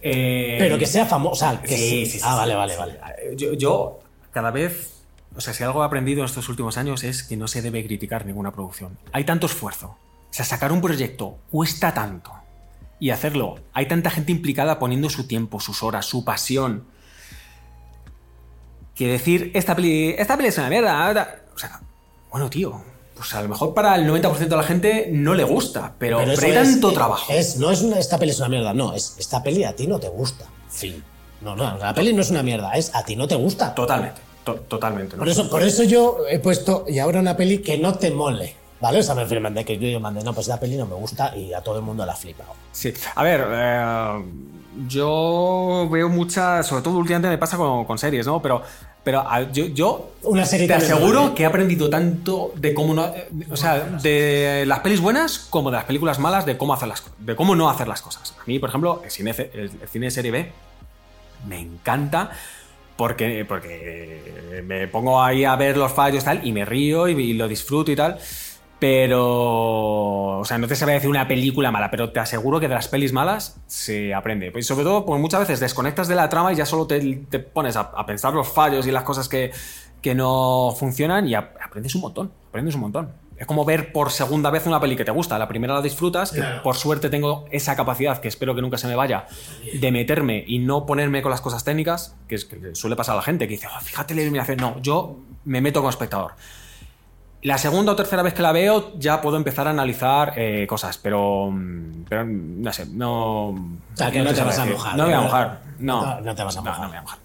Eh, Pero que sea famosa. Que sí, sí, sí, sí, Ah, vale, vale, vale. Yo, yo, cada vez, o sea, si algo he aprendido en estos últimos años es que no se debe criticar ninguna producción. Hay tanto esfuerzo. O sea, sacar un proyecto cuesta tanto. Y hacerlo, hay tanta gente implicada poniendo su tiempo, sus horas, su pasión. Que decir, esta peli, esta peli es una mierda. O sea, bueno, tío, pues a lo mejor para el 90% de la gente no le gusta, pero, pero eso hay es- tanto trabajo. Es, no es una, esta peli es una mierda, no, es esta peli a ti no te gusta. Fin. No, no, la peli no es una mierda, es a ti no te gusta. Totalmente, to- totalmente. ¿no? Por eso, por eso yo he puesto, y ahora una peli que no te mole. ¿Vale? O sea, me firman de que yo, yo mandé, no, pues la peli no me gusta y a todo el mundo la ha flipado. Sí, a ver, eh, yo veo muchas, sobre todo últimamente me pasa con, con series, ¿no? Pero, pero yo, yo Una serie te aseguro que he aprendido tanto de cómo no, eh, o sea, de las pelis buenas como de las películas malas, de cómo hacer las, de cómo no hacer las cosas. A mí, por ejemplo, el cine, el, el cine de serie B me encanta. Porque, porque me pongo ahí a ver los fallos y tal, y me río y, y lo disfruto y tal. Pero, o sea, no te sabría decir una película mala, pero te aseguro que de las pelis malas se aprende. Pues sobre todo, pues muchas veces desconectas de la trama y ya solo te, te pones a, a pensar los fallos y las cosas que, que no funcionan y a- aprendes un montón. Aprendes un montón. Es como ver por segunda vez una peli que te gusta. La primera la disfrutas, que por suerte tengo esa capacidad, que espero que nunca se me vaya, de meterme y no ponerme con las cosas técnicas, que es que le suele pasar a la gente, que dice, "Oh, fíjate la iluminación. No, yo me meto como espectador. La segunda o tercera vez que la veo ya puedo empezar a analizar eh, cosas, pero, mm, pero no sé, no... O sea, que no te vas a mojar, No me voy a mojar, no. No, te vas a mojar. no me voy a mojar.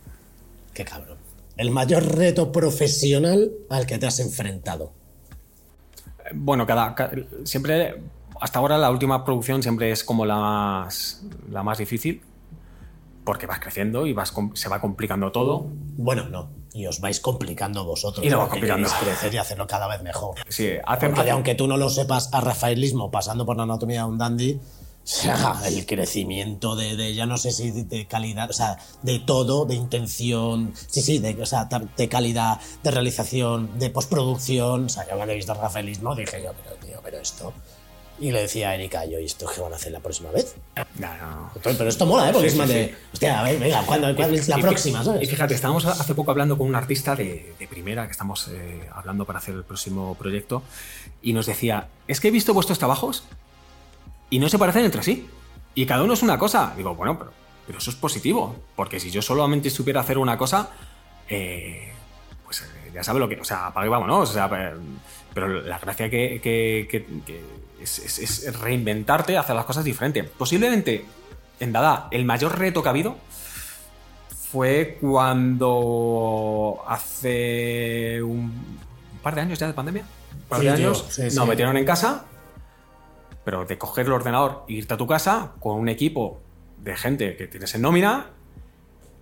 Qué cabrón. El mayor reto profesional al que te has enfrentado. Bueno, cada, ca- siempre, hasta ahora la última producción siempre es como la más, la más difícil, porque vas creciendo y vas, se va complicando todo. Bueno, no. Y os vais complicando vosotros. Y nos va porque complicando. crecer y hacerlo cada vez mejor. Sí, hace, Porque aunque tú no lo sepas, a Rafaelismo pasando por la anatomía de un dandy, o sea, el crecimiento de, de- ya no sé si de, de calidad, o sea, de todo, de intención, sí, sí, de, o sea, de calidad, de realización, de postproducción. O sea, yo cuando he visto Rafaelismo dije yo, pero tío, pero esto. Y le decía a Erika, yo, ¿y esto qué van a hacer la próxima vez? No, no. Pero esto mola, ¿eh? Porque Sí, es más sí, de, sí. hostia, a ver, venga, ¿cuándo, cuándo es la Y próxima, Y sabes? fíjate, estábamos hace poco hablando con un artista de, de primera que estamos eh, hablando para hacer el próximo proyecto y nos decía, es que he visto vuestros trabajos y no se parecen entre sí. Y cada uno es una cosa. Digo, bueno, pero, pero eso es positivo, porque si yo solamente supiera hacer una cosa, eh, pues eh, ya sabe lo que... O sea, apague y vámonos. O sea, eh, pero la gracia que, que- que- que es, es- es reinventarte, hacer las cosas diferente. Posiblemente, en Dada, el mayor reto que ha habido fue cuando hace un, par de años ya de pandemia. Un par Sí, de años sí, nos sí. metieron en casa, pero de coger el ordenador e irte a tu casa con un equipo de gente que tienes en nómina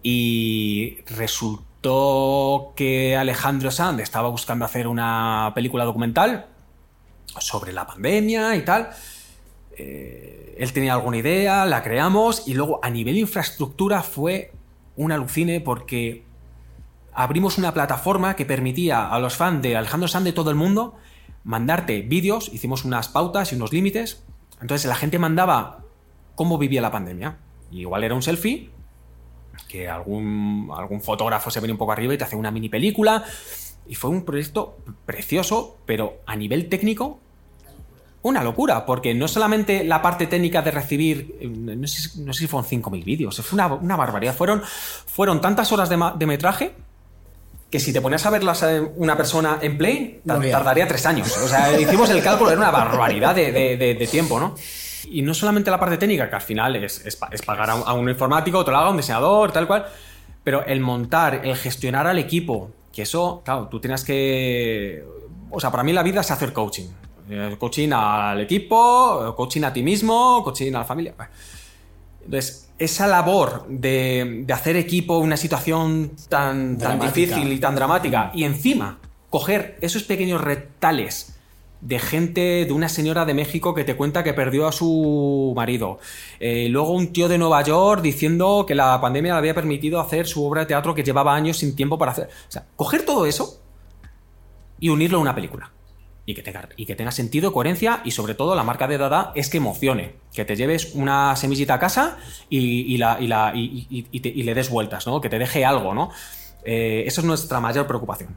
y resultó que Alejandro Sand estaba buscando hacer una película documental sobre la pandemia y tal. eh, él tenía alguna idea, la creamos y luego a nivel infraestructura fue un alucine porque abrimos una plataforma que permitía a los fans de Alejandro Sanz de todo el mundo mandarte vídeos, hicimos unas pautas y unos límites. Entonces la gente mandaba cómo vivía la pandemia. igual era un selfie, que algún, algún fotógrafo se venía un poco arriba y te hace una mini película. Y fue un proyecto precioso, pero a nivel técnico una locura, porque no solamente la parte técnica de recibir, eh, no sé, si fueron 5.000 vídeos, fue una, una, barbaridad. Fueron, fueron tantas horas de, metraje que si te ponías a verlas una persona en play, tardaría tres años. O sea, hicimos el cálculo, era una barbaridad de, tiempo, ¿no? Y no solamente la parte técnica, que al final es, es, pagar a un, informático, otro lado, un diseñador, tal cual, pero el montar, el gestionar al equipo, que eso, claro, tú tienes que... O sea, para mí la vida es hacer coaching. Eh, coaching al equipo, coaching a ti mismo, coaching a la familia. Entonces, esa labor de, hacer equipo una situación tan, tan, difícil y tan dramática, y encima coger esos pequeños retales de gente, de una señora de México que te cuenta que perdió a su marido, eh, luego un tío de Nueva York diciendo que la pandemia le había permitido hacer su obra de teatro que llevaba años sin tiempo para hacer. O sea, coger todo eso y unirlo a una película y que, tenga, y que tenga sentido, coherencia y sobre todo la marca de Dada es que emocione, que te lleves una semillita a casa y, le des vueltas, ¿no? que te deje algo. ¿no? Eh, eso es nuestra mayor preocupación.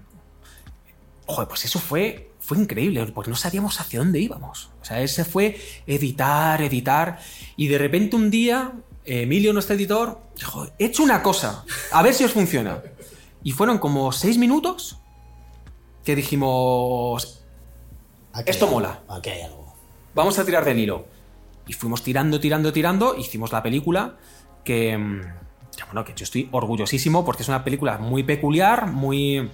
Joder, pues eso fue, fue increíble, porque no sabíamos hacia dónde íbamos. O sea, ese fue editar, editar, y de repente un día Emilio, nuestro editor, dijo, he hecho una cosa, a ver si os funciona. Y fueron como seis minutos que dijimos, esto mola. Aquí hay algo. Vamos a tirar del hilo. Y fuimos tirando, tirando, tirando. Hicimos la película que. Mm, bueno, que yo estoy orgullosísimo porque es una película muy peculiar, muy.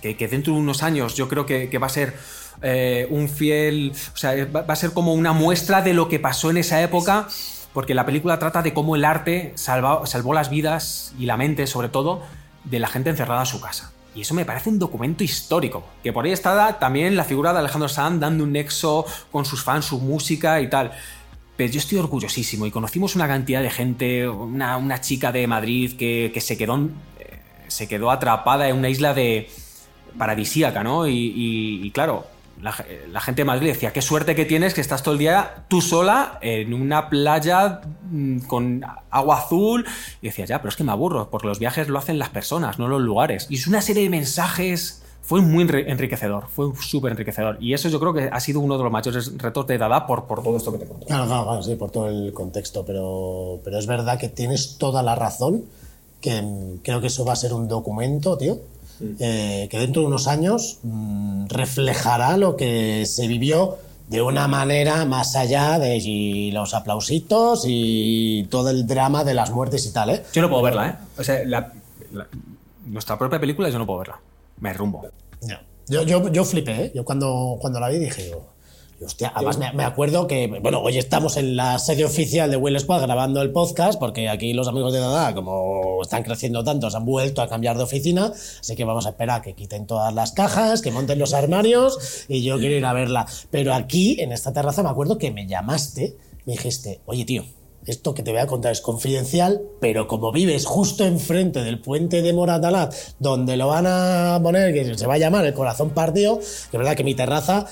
Que, dentro de unos años yo creo que, va a ser eh, un fiel. O sea, va, a ser como una muestra de lo que pasó en esa época. Porque la película trata de cómo el arte salvó las vidas y la mente, sobre todo, de la gente encerrada en su casa. Y eso me parece un documento histórico. Que por ahí está también la figura de Alejandro Sanz dando un nexo con sus fans, su música y tal. Pero yo estoy orgullosísimo y conocimos una cantidad de gente, una, chica de Madrid que, se, quedó, eh, se quedó atrapada en una isla de paradisíaca, ¿no? y claro, la, gente de Madrid decía, qué suerte que tienes que estás todo el día tú sola en una playa mm, con agua azul. Y decía, ya, pero es que me aburro, porque los viajes lo hacen las personas, no los lugares. Y es una serie de mensajes, fue muy enriquecedor, fue súper enriquecedor. Y eso yo creo que ha sido uno de los mayores retos de Dada por, todo esto que te conté. Claro, claro, sí, por todo el contexto, pero, pero es verdad que tienes toda la razón, que creo que eso va a ser un documento, tío, eh, que dentro de unos años mm, reflejará lo que se vivió de una manera más allá de los aplausitos y todo el drama de las muertes y tal, ¿eh? Yo no puedo verla, ¿eh? O sea, nuestra propia película yo no puedo verla. Me rumbo. Yo, yo, yo flipé, ¿eh? Yo cuando, cuando la vi dije, hostia, además me, acuerdo que, bueno, hoy estamos en la sede oficial de Will Squad grabando el podcast, porque aquí los amigos de Dada, como están creciendo tanto, se han vuelto a cambiar de oficina, así que vamos a esperar que quiten todas las cajas, que monten los armarios, y yo quiero ir a verla. Pero aquí, en esta terraza, me acuerdo que me llamaste, me dijiste, oye tío, esto que te voy a contar es confidencial, pero como vives justo enfrente del puente de Moratalaz, donde lo van a poner, que se va a llamar el corazón partido, que es verdad que mi terraza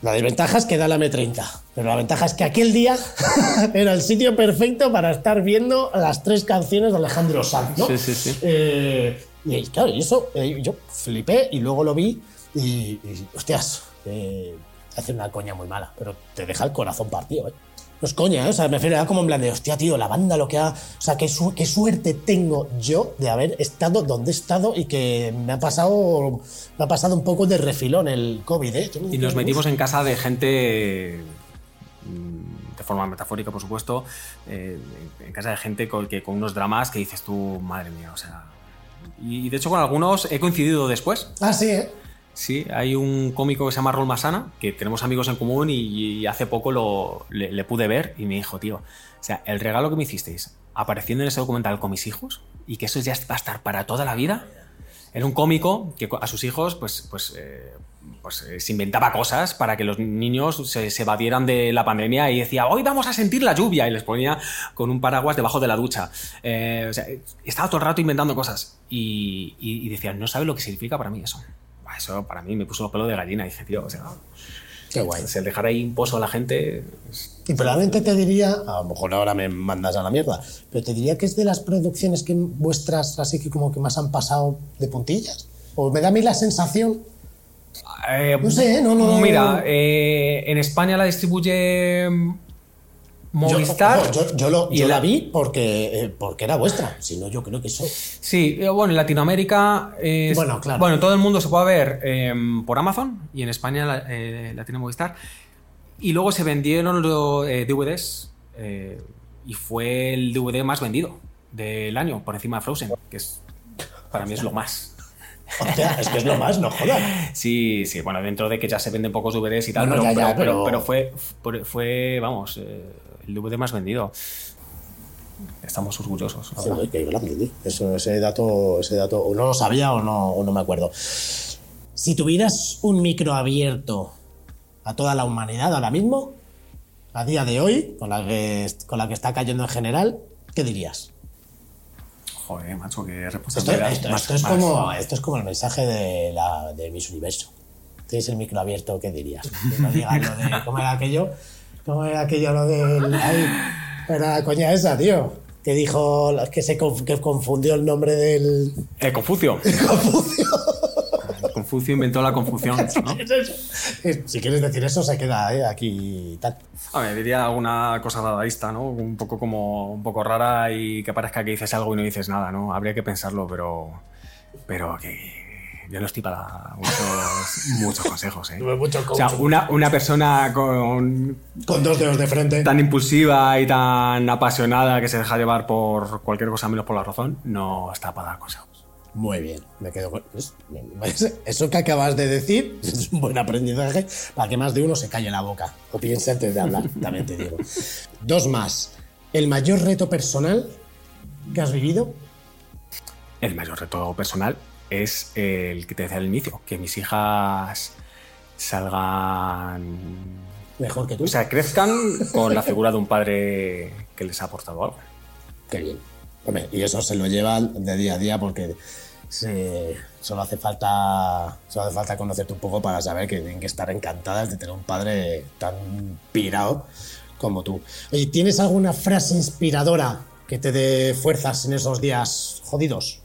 la desventaja es que da la M30, pero la ventaja es que aquel día era el sitio perfecto para estar viendo las tres canciones de Alejandro Sanz, ¿no? Sí, sí, sí. Eh, y claro, y eso, eh, yo flipé y luego lo vi y, hostias, eh, hace una coña muy mala, pero te deja el corazón partido, ¿eh? No es coña, ¿eh? O sea, me refiero a como en plan de, hostia, tío, la banda lo que ha. O sea, qué, qué suerte tengo yo de haber estado donde he estado y que me ha pasado. Me ha pasado un poco de refilón el COVID, ¿eh? Y nos metimos en casa de gente. Mm, de forma metafórica, por supuesto. Eh, en casa de gente con, que, con unos dramas que dices tú, madre mía, o sea. Y de hecho, con algunos he coincidido después. Ah, sí, ¿eh? Sí, hay un cómico que se llama Rol Masana, que tenemos amigos en común y, hace poco lo, le, pude ver y me dijo, tío, o sea, el regalo que me hicisteis apareciendo en ese documental con mis hijos y que eso ya va a estar para toda la vida. Era un cómico que a sus hijos, pues, pues eh, pues eh, se inventaba cosas para que los niños se, evadieran de la pandemia y decía, hoy vamos a sentir la lluvia y les ponía con un paraguas debajo de la ducha. Eh, o sea, estaba todo el rato inventando cosas y, y decía, no sabe lo que significa para mí eso. Eso para mí me puso los pelos de gallina y dije, tío, o sea, Qué guay. el dejar ahí un pozo a la gente... Y probablemente te diría, a lo mejor ahora me mandas a la mierda, pero te diría que es de las producciones que vuestras así que como que más han pasado de puntillas. O me da a mí la sensación. Eh, No sé, no, no, no. Mira, eh, en España la distribuye Movistar. Yo, yo, yo lo, y yo la vi porque, eh, porque era vuestra. Si no, yo creo que eso. Sí, eh, bueno, en Latinoamérica. es- Bueno, claro. Bueno, todo el mundo se puede ver eh, por Amazon y en España la, eh, la tiene Movistar. Y luego se vendieron los eh, DVDs eh, y fue el DVD más vendido del año, por encima de Frozen, que es para mí es lo más. Hostia, es que es lo más, no jodas. Sí, sí, bueno, dentro de que ya se venden pocos DVDs y tal, pero, ya, ya, pero, pero- pero fue, fue, fue, vamos, eh, el DVD más vendido. Estamos orgullosos. Joder, qué grande. Eso, ese dato, ese dato, o no lo sabía o no, o no me acuerdo. Si tuvieras un micro abierto a toda la humanidad ahora mismo, a día de hoy, con la que, con la que está cayendo en general, ¿qué dirías? Joder, macho, qué Esto, responsabilidad. esto- más- esto es más- como, esto es como el mensaje de, la, de Miss Universo. Tienes el micro abierto, ¿qué dirías? Que no digas lo de, ¿Cómo era aquello? ¿Cómo era aquello lo del... Era la coña esa, tío. Que dijo que se conf- que confundió el nombre del... Eh, Confucio. Confucio inventó la confusión. ¿no? Si quieres decir eso, se queda eh, aquí y tal. A ver, diría alguna cosa dadaísta, ¿no? Un poco como un poco rara y que parezca que dices algo y no dices nada, ¿no? Habría que pensarlo, pero pero que yo no estoy para muchos, muchos consejos, ¿eh? Mucho O sea, una, una persona con Con dos dedos de frente. tan impulsiva y tan apasionada que se deja llevar por cualquier cosa menos por la razón, no está para dar consejos. Muy bien, me quedo con pues, eso que acabas de decir es un buen aprendizaje para que más de uno se calle la boca o piense antes de hablar, también te digo. Dos más. El mayor reto personal que has vivido. El mayor reto personal es el que te decía al inicio, que mis hijas salgan Mejor que tú. O sea, crezcan con la figura de un padre que les ha aportado algo. Qué bien. Hombre, y eso se lo llevan de día a día porque se- solo hace falta solo hace falta conocerte un poco para saber que tienen que estar encantadas de tener un padre tan pirado como tú. Oye, ¿tienes alguna frase inspiradora que te dé fuerzas en esos días jodidos?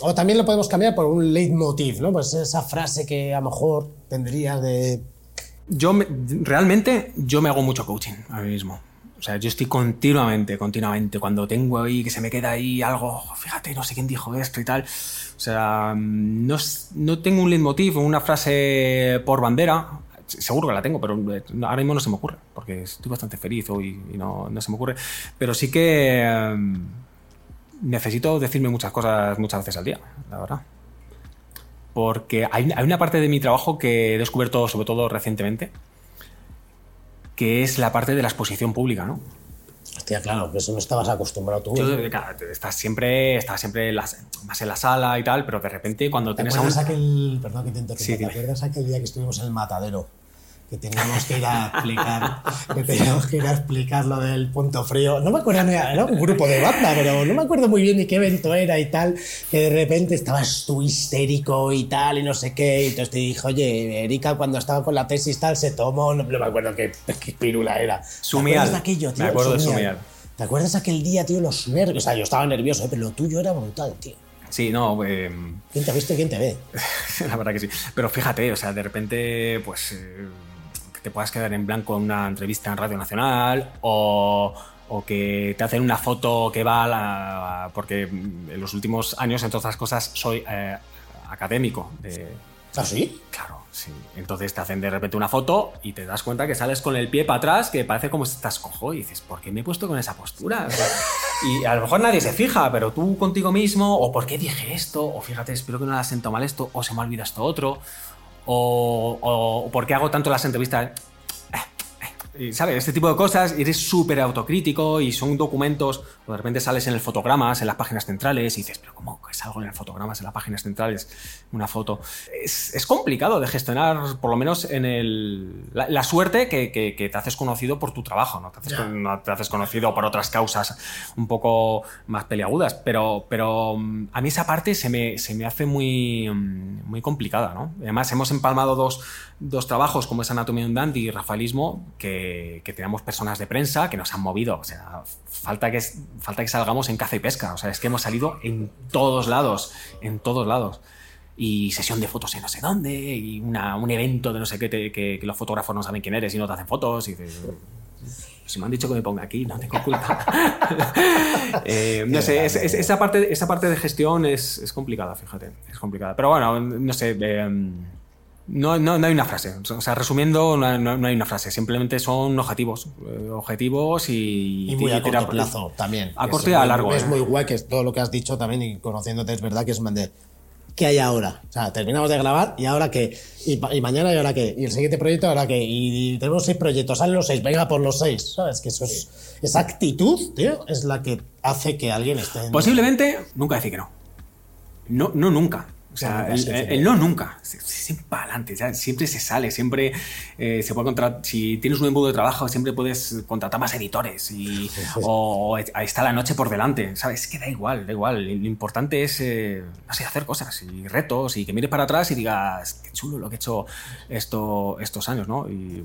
O también lo podemos cambiar por un leitmotiv, ¿no? Pues esa frase que a lo mejor tendrías de... Yo me- realmente yo me hago mucho coaching a mí mismo. O sea, yo estoy continuamente, continuamente, cuando tengo ahí que se me queda ahí algo, fíjate, no sé quién dijo esto y tal. O sea, no, no tengo un leitmotiv o una frase por bandera. Seguro que la tengo, pero eh, ahora mismo no se me ocurre, porque estoy bastante feliz hoy y no, no se me ocurre. Pero sí que eh, necesito decirme muchas cosas muchas veces al día, la verdad. Porque hay, hay una parte de mi trabajo que he descubierto, sobre todo recientemente, que es la parte de la exposición pública, ¿no? Hostia, claro, que eso no estabas acostumbrado tú. Yo, ¿eh? claro, estás siempre, estás siempre en la- más en la sala y tal, pero de repente cuando ¿Te tienes a un... acuerdas aquel, perdón que te interrumpa, Sí, ¿te acuerdas aquel día que estuvimos en el matadero? Que teníamos que ir a explicar, que teníamos que ir a explicar lo del punto frío. No me acuerdo, ni- era un grupo de banda, pero no me acuerdo muy bien ni qué evento era y tal. Que de repente estabas tú histérico y tal, y no sé qué. Y entonces te dije, oye, Erika, cuando estaba con la tesis tal, se tomó, no, no me acuerdo qué, qué pirula era. ¿Te Sumial. de aquello, tío? Me acuerdo de Sumial. ¿Te acuerdas aquel día, tío, los nervios? O sea, yo estaba nervioso, ¿eh? pero lo tuyo era brutal, tío. Sí, no, eh, ¿Quién te ha visto y quién te ve? la verdad que sí. Pero fíjate, o sea, de repente, pues, eh, te puedas quedar en blanco en una entrevista en Radio Nacional o, o que te hacen una foto que va a la... Porque en los últimos años, entre otras cosas, soy eh, académico de, ¿Ah, sí? Claro, sí. Entonces te hacen de repente una foto y te das cuenta que sales con el pie para atrás, que parece como si estás cojo y dices, ¿por qué me he puesto con esa postura? O sea, y a lo mejor nadie se fija, pero tú contigo mismo, o ¿por qué dije esto? O fíjate, espero que no le siento mal esto, o se me olvida esto otro, o, o ¿por qué hago tanto las entrevistas? Y, ¿sabes? Este tipo de cosas, y eres súper autocrítico y son documentos, o de repente sales en el fotogramas, en las páginas centrales, y dices, pero ¿cómo salgo en el fotogramas, en las páginas centrales, una foto? Es, es complicado de gestionar, por lo menos en el, la, la suerte que, que, que, te haces conocido por tu trabajo, ¿no? Te haces, yeah. no te haces conocido por otras causas un poco más peliagudas, pero, pero mm, a mí esa parte se me, se me hace muy, mm, muy complicada, ¿no? Además, hemos empalmado dos, dos trabajos como es Anatomía de Dandy y Rafaelismo, que, que, tenemos personas de prensa que nos han movido. O sea, falta que, falta que salgamos en caza y pesca. O sea, es que hemos salido en todos lados, en todos lados. Y sesión de fotos en no sé dónde, y una, un evento de no sé qué, te, que, que, los fotógrafos no saben quién eres y no te hacen fotos. Y te, si me han dicho que me ponga aquí, no tengo culpa. eh, no sé, es, es, esa, parte, esa parte de gestión es, es, complicada, fíjate. Es complicada. Pero bueno, no sé. Eh, no, no, no, hay una frase. O sea, resumiendo, no, no, hay una frase. Simplemente son objetivos. Eh, objetivos y. Y muy a corto plazo también. A corto y a largo. Es eh. muy guay que todo lo que has dicho también y conociéndote es verdad que es de. ¿Qué hay ahora? O sea, terminamos de grabar y ahora qué. Y, y, mañana y ahora qué. Y el siguiente proyecto ahora qué. Y, tenemos seis proyectos, salen los seis, venga por los seis. ¿Sabes? Que eso es. Esa actitud, tío, es la que hace que alguien esté. En... Posiblemente nunca decir que no. No, no nunca. O sea, el, no nunca, siempre para adelante, siempre se sale, siempre eh, se puede contratar, si tienes un embudo de trabajo, siempre puedes contratar más editores y, o, o, está la noche por delante, ¿sabes? Es que da igual, da igual, lo importante es, eh, no sé, hacer cosas y retos y que mires para atrás y digas, qué chulo lo que he hecho esto, estos años, ¿no? Y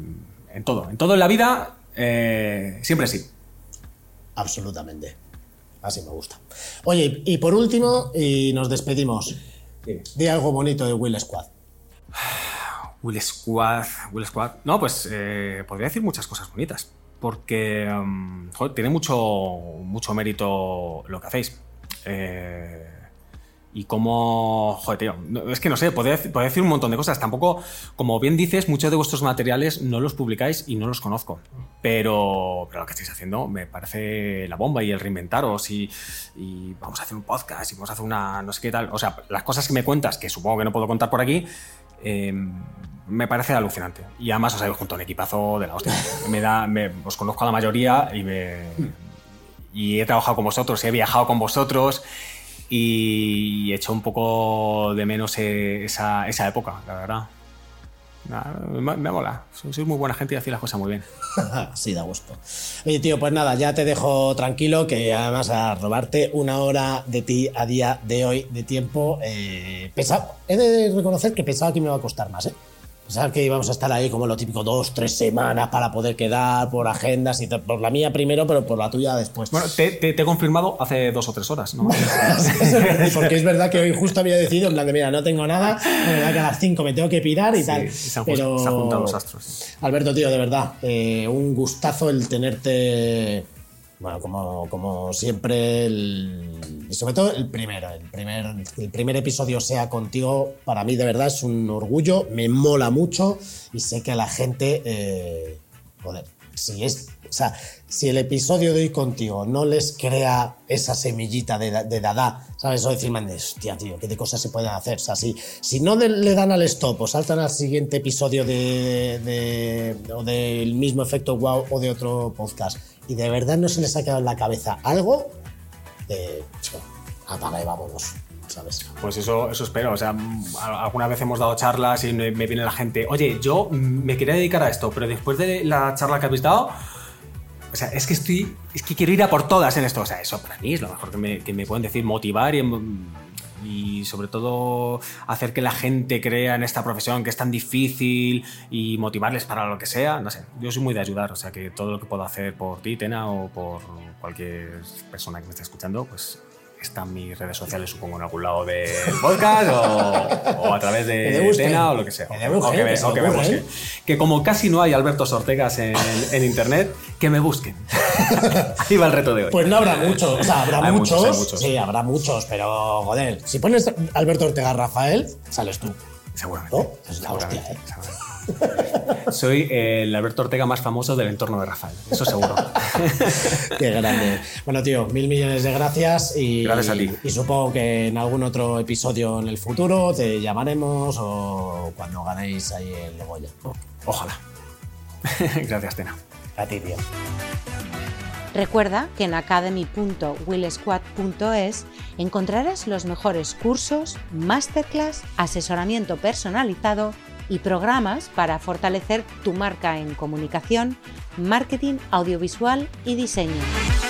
en todo, en todo en la vida, eh, siempre sí. Absolutamente, así me gusta. Oye, y por último, y nos despedimos. Di algo bonito de Will Squad. Will Squad, Will Squad. No, pues eh, podría decir muchas cosas bonitas. Porque um, joder, tiene mucho, mucho mérito lo que hacéis. Eh, y cómo. Joder, tío. Es que no sé, podría, decir un montón de cosas. Tampoco, como bien dices, muchos de vuestros materiales no los publicáis y no los conozco. Pero, pero lo que estáis haciendo me parece la bomba y el reinventaros y, y, vamos a hacer un podcast y vamos a hacer una. no sé qué tal. O sea, las cosas que me cuentas, que supongo que no puedo contar por aquí. Eh, me parece alucinante. Y además os habéis junto a un equipazo de la hostia. Me da, os conozco a la mayoría y, me, y he trabajado con vosotros, he viajado con vosotros y echo un poco de menos esa, esa época, la verdad. Me, mola, sois muy buena gente y hacéis las cosas muy bien. sí, da gusto. Oye, tío, pues nada, ya te dejo tranquilo, que además a robarte una hora de ti a día de hoy de tiempo, eh, pesa, he de reconocer que pensaba que me iba a costar más, ¿eh? Pensaba que íbamos a estar ahí como lo típico, dos, tres semanas para poder quedar por agendas y por la mía primero, pero por la tuya después. Bueno, te, te, te he confirmado hace dos o tres horas, ¿no? Porque es verdad que hoy justo había decidido, en plan de, mira, no tengo nada, me verdad que a las cinco me tengo que pirar y sí, tal. Se han, pero... se han juntado los astros. Alberto, tío, de verdad, eh, un gustazo el tenerte bueno, como, como siempre, el, y sobre todo el primero, el primer, el primer episodio sea contigo, para mí de verdad es un orgullo, me mola mucho y sé que a la gente, eh, joder, si es, o sea, si el episodio de hoy contigo no les crea esa semillita de, de Dada, ¿sabes? O decir, man, hostia, tío, qué de cosas se pueden hacer. O sea, si, si no de, le dan al stop o saltan al siguiente episodio de, de, o del mismo efecto wow o de otro podcast y de verdad no se les ha quedado en la cabeza algo, eh, apaga y vámonos. ¿sabes? Pues eso, eso espero. O sea, alguna vez hemos dado charlas y me, viene la gente, oye, yo me quería dedicar a esto, pero después de la charla que habéis dado, o sea, es que estoy. Es que quiero ir a por todas en esto. O sea, eso para mí es lo mejor que me, que me pueden decir, motivar y, y, sobre todo hacer que la gente crea en esta profesión que es tan difícil y motivarles para lo que sea. No sé, yo soy muy de ayudar. O sea, que todo lo que puedo hacer por ti, Tena, o por cualquier persona que me esté escuchando, pues están mis redes sociales, supongo, en algún lado del podcast o, o, a través de Tena o lo que sea. O que, me, o que me busquen. Que como casi no hay Alberto Ortegas en, en, internet, que me busquen. Ahí va el reto de hoy. Pues no habrá muchos, o sea, habrá hay muchos, muchos, muchos, Sí, habrá muchos, pero joder, si pones Alberto Ortega Rafael, sales tú. Seguramente. ¿No? Es la hostia, ¿eh? Seguramente. Soy el Alberto Ortega más famoso del entorno de Rafael, eso seguro. Qué grande. Bueno, tío, mil millones de gracias y, gracias a ti. y supongo que en algún otro episodio en el futuro te llamaremos o cuando ganéis ahí el Goya. Ojalá. gracias, Tena. A ti, tío. Recuerda que en academy.willsquad.es encontrarás los mejores cursos, masterclass, asesoramiento personalizado y programas para fortalecer tu marca en comunicación, marketing audiovisual y diseño.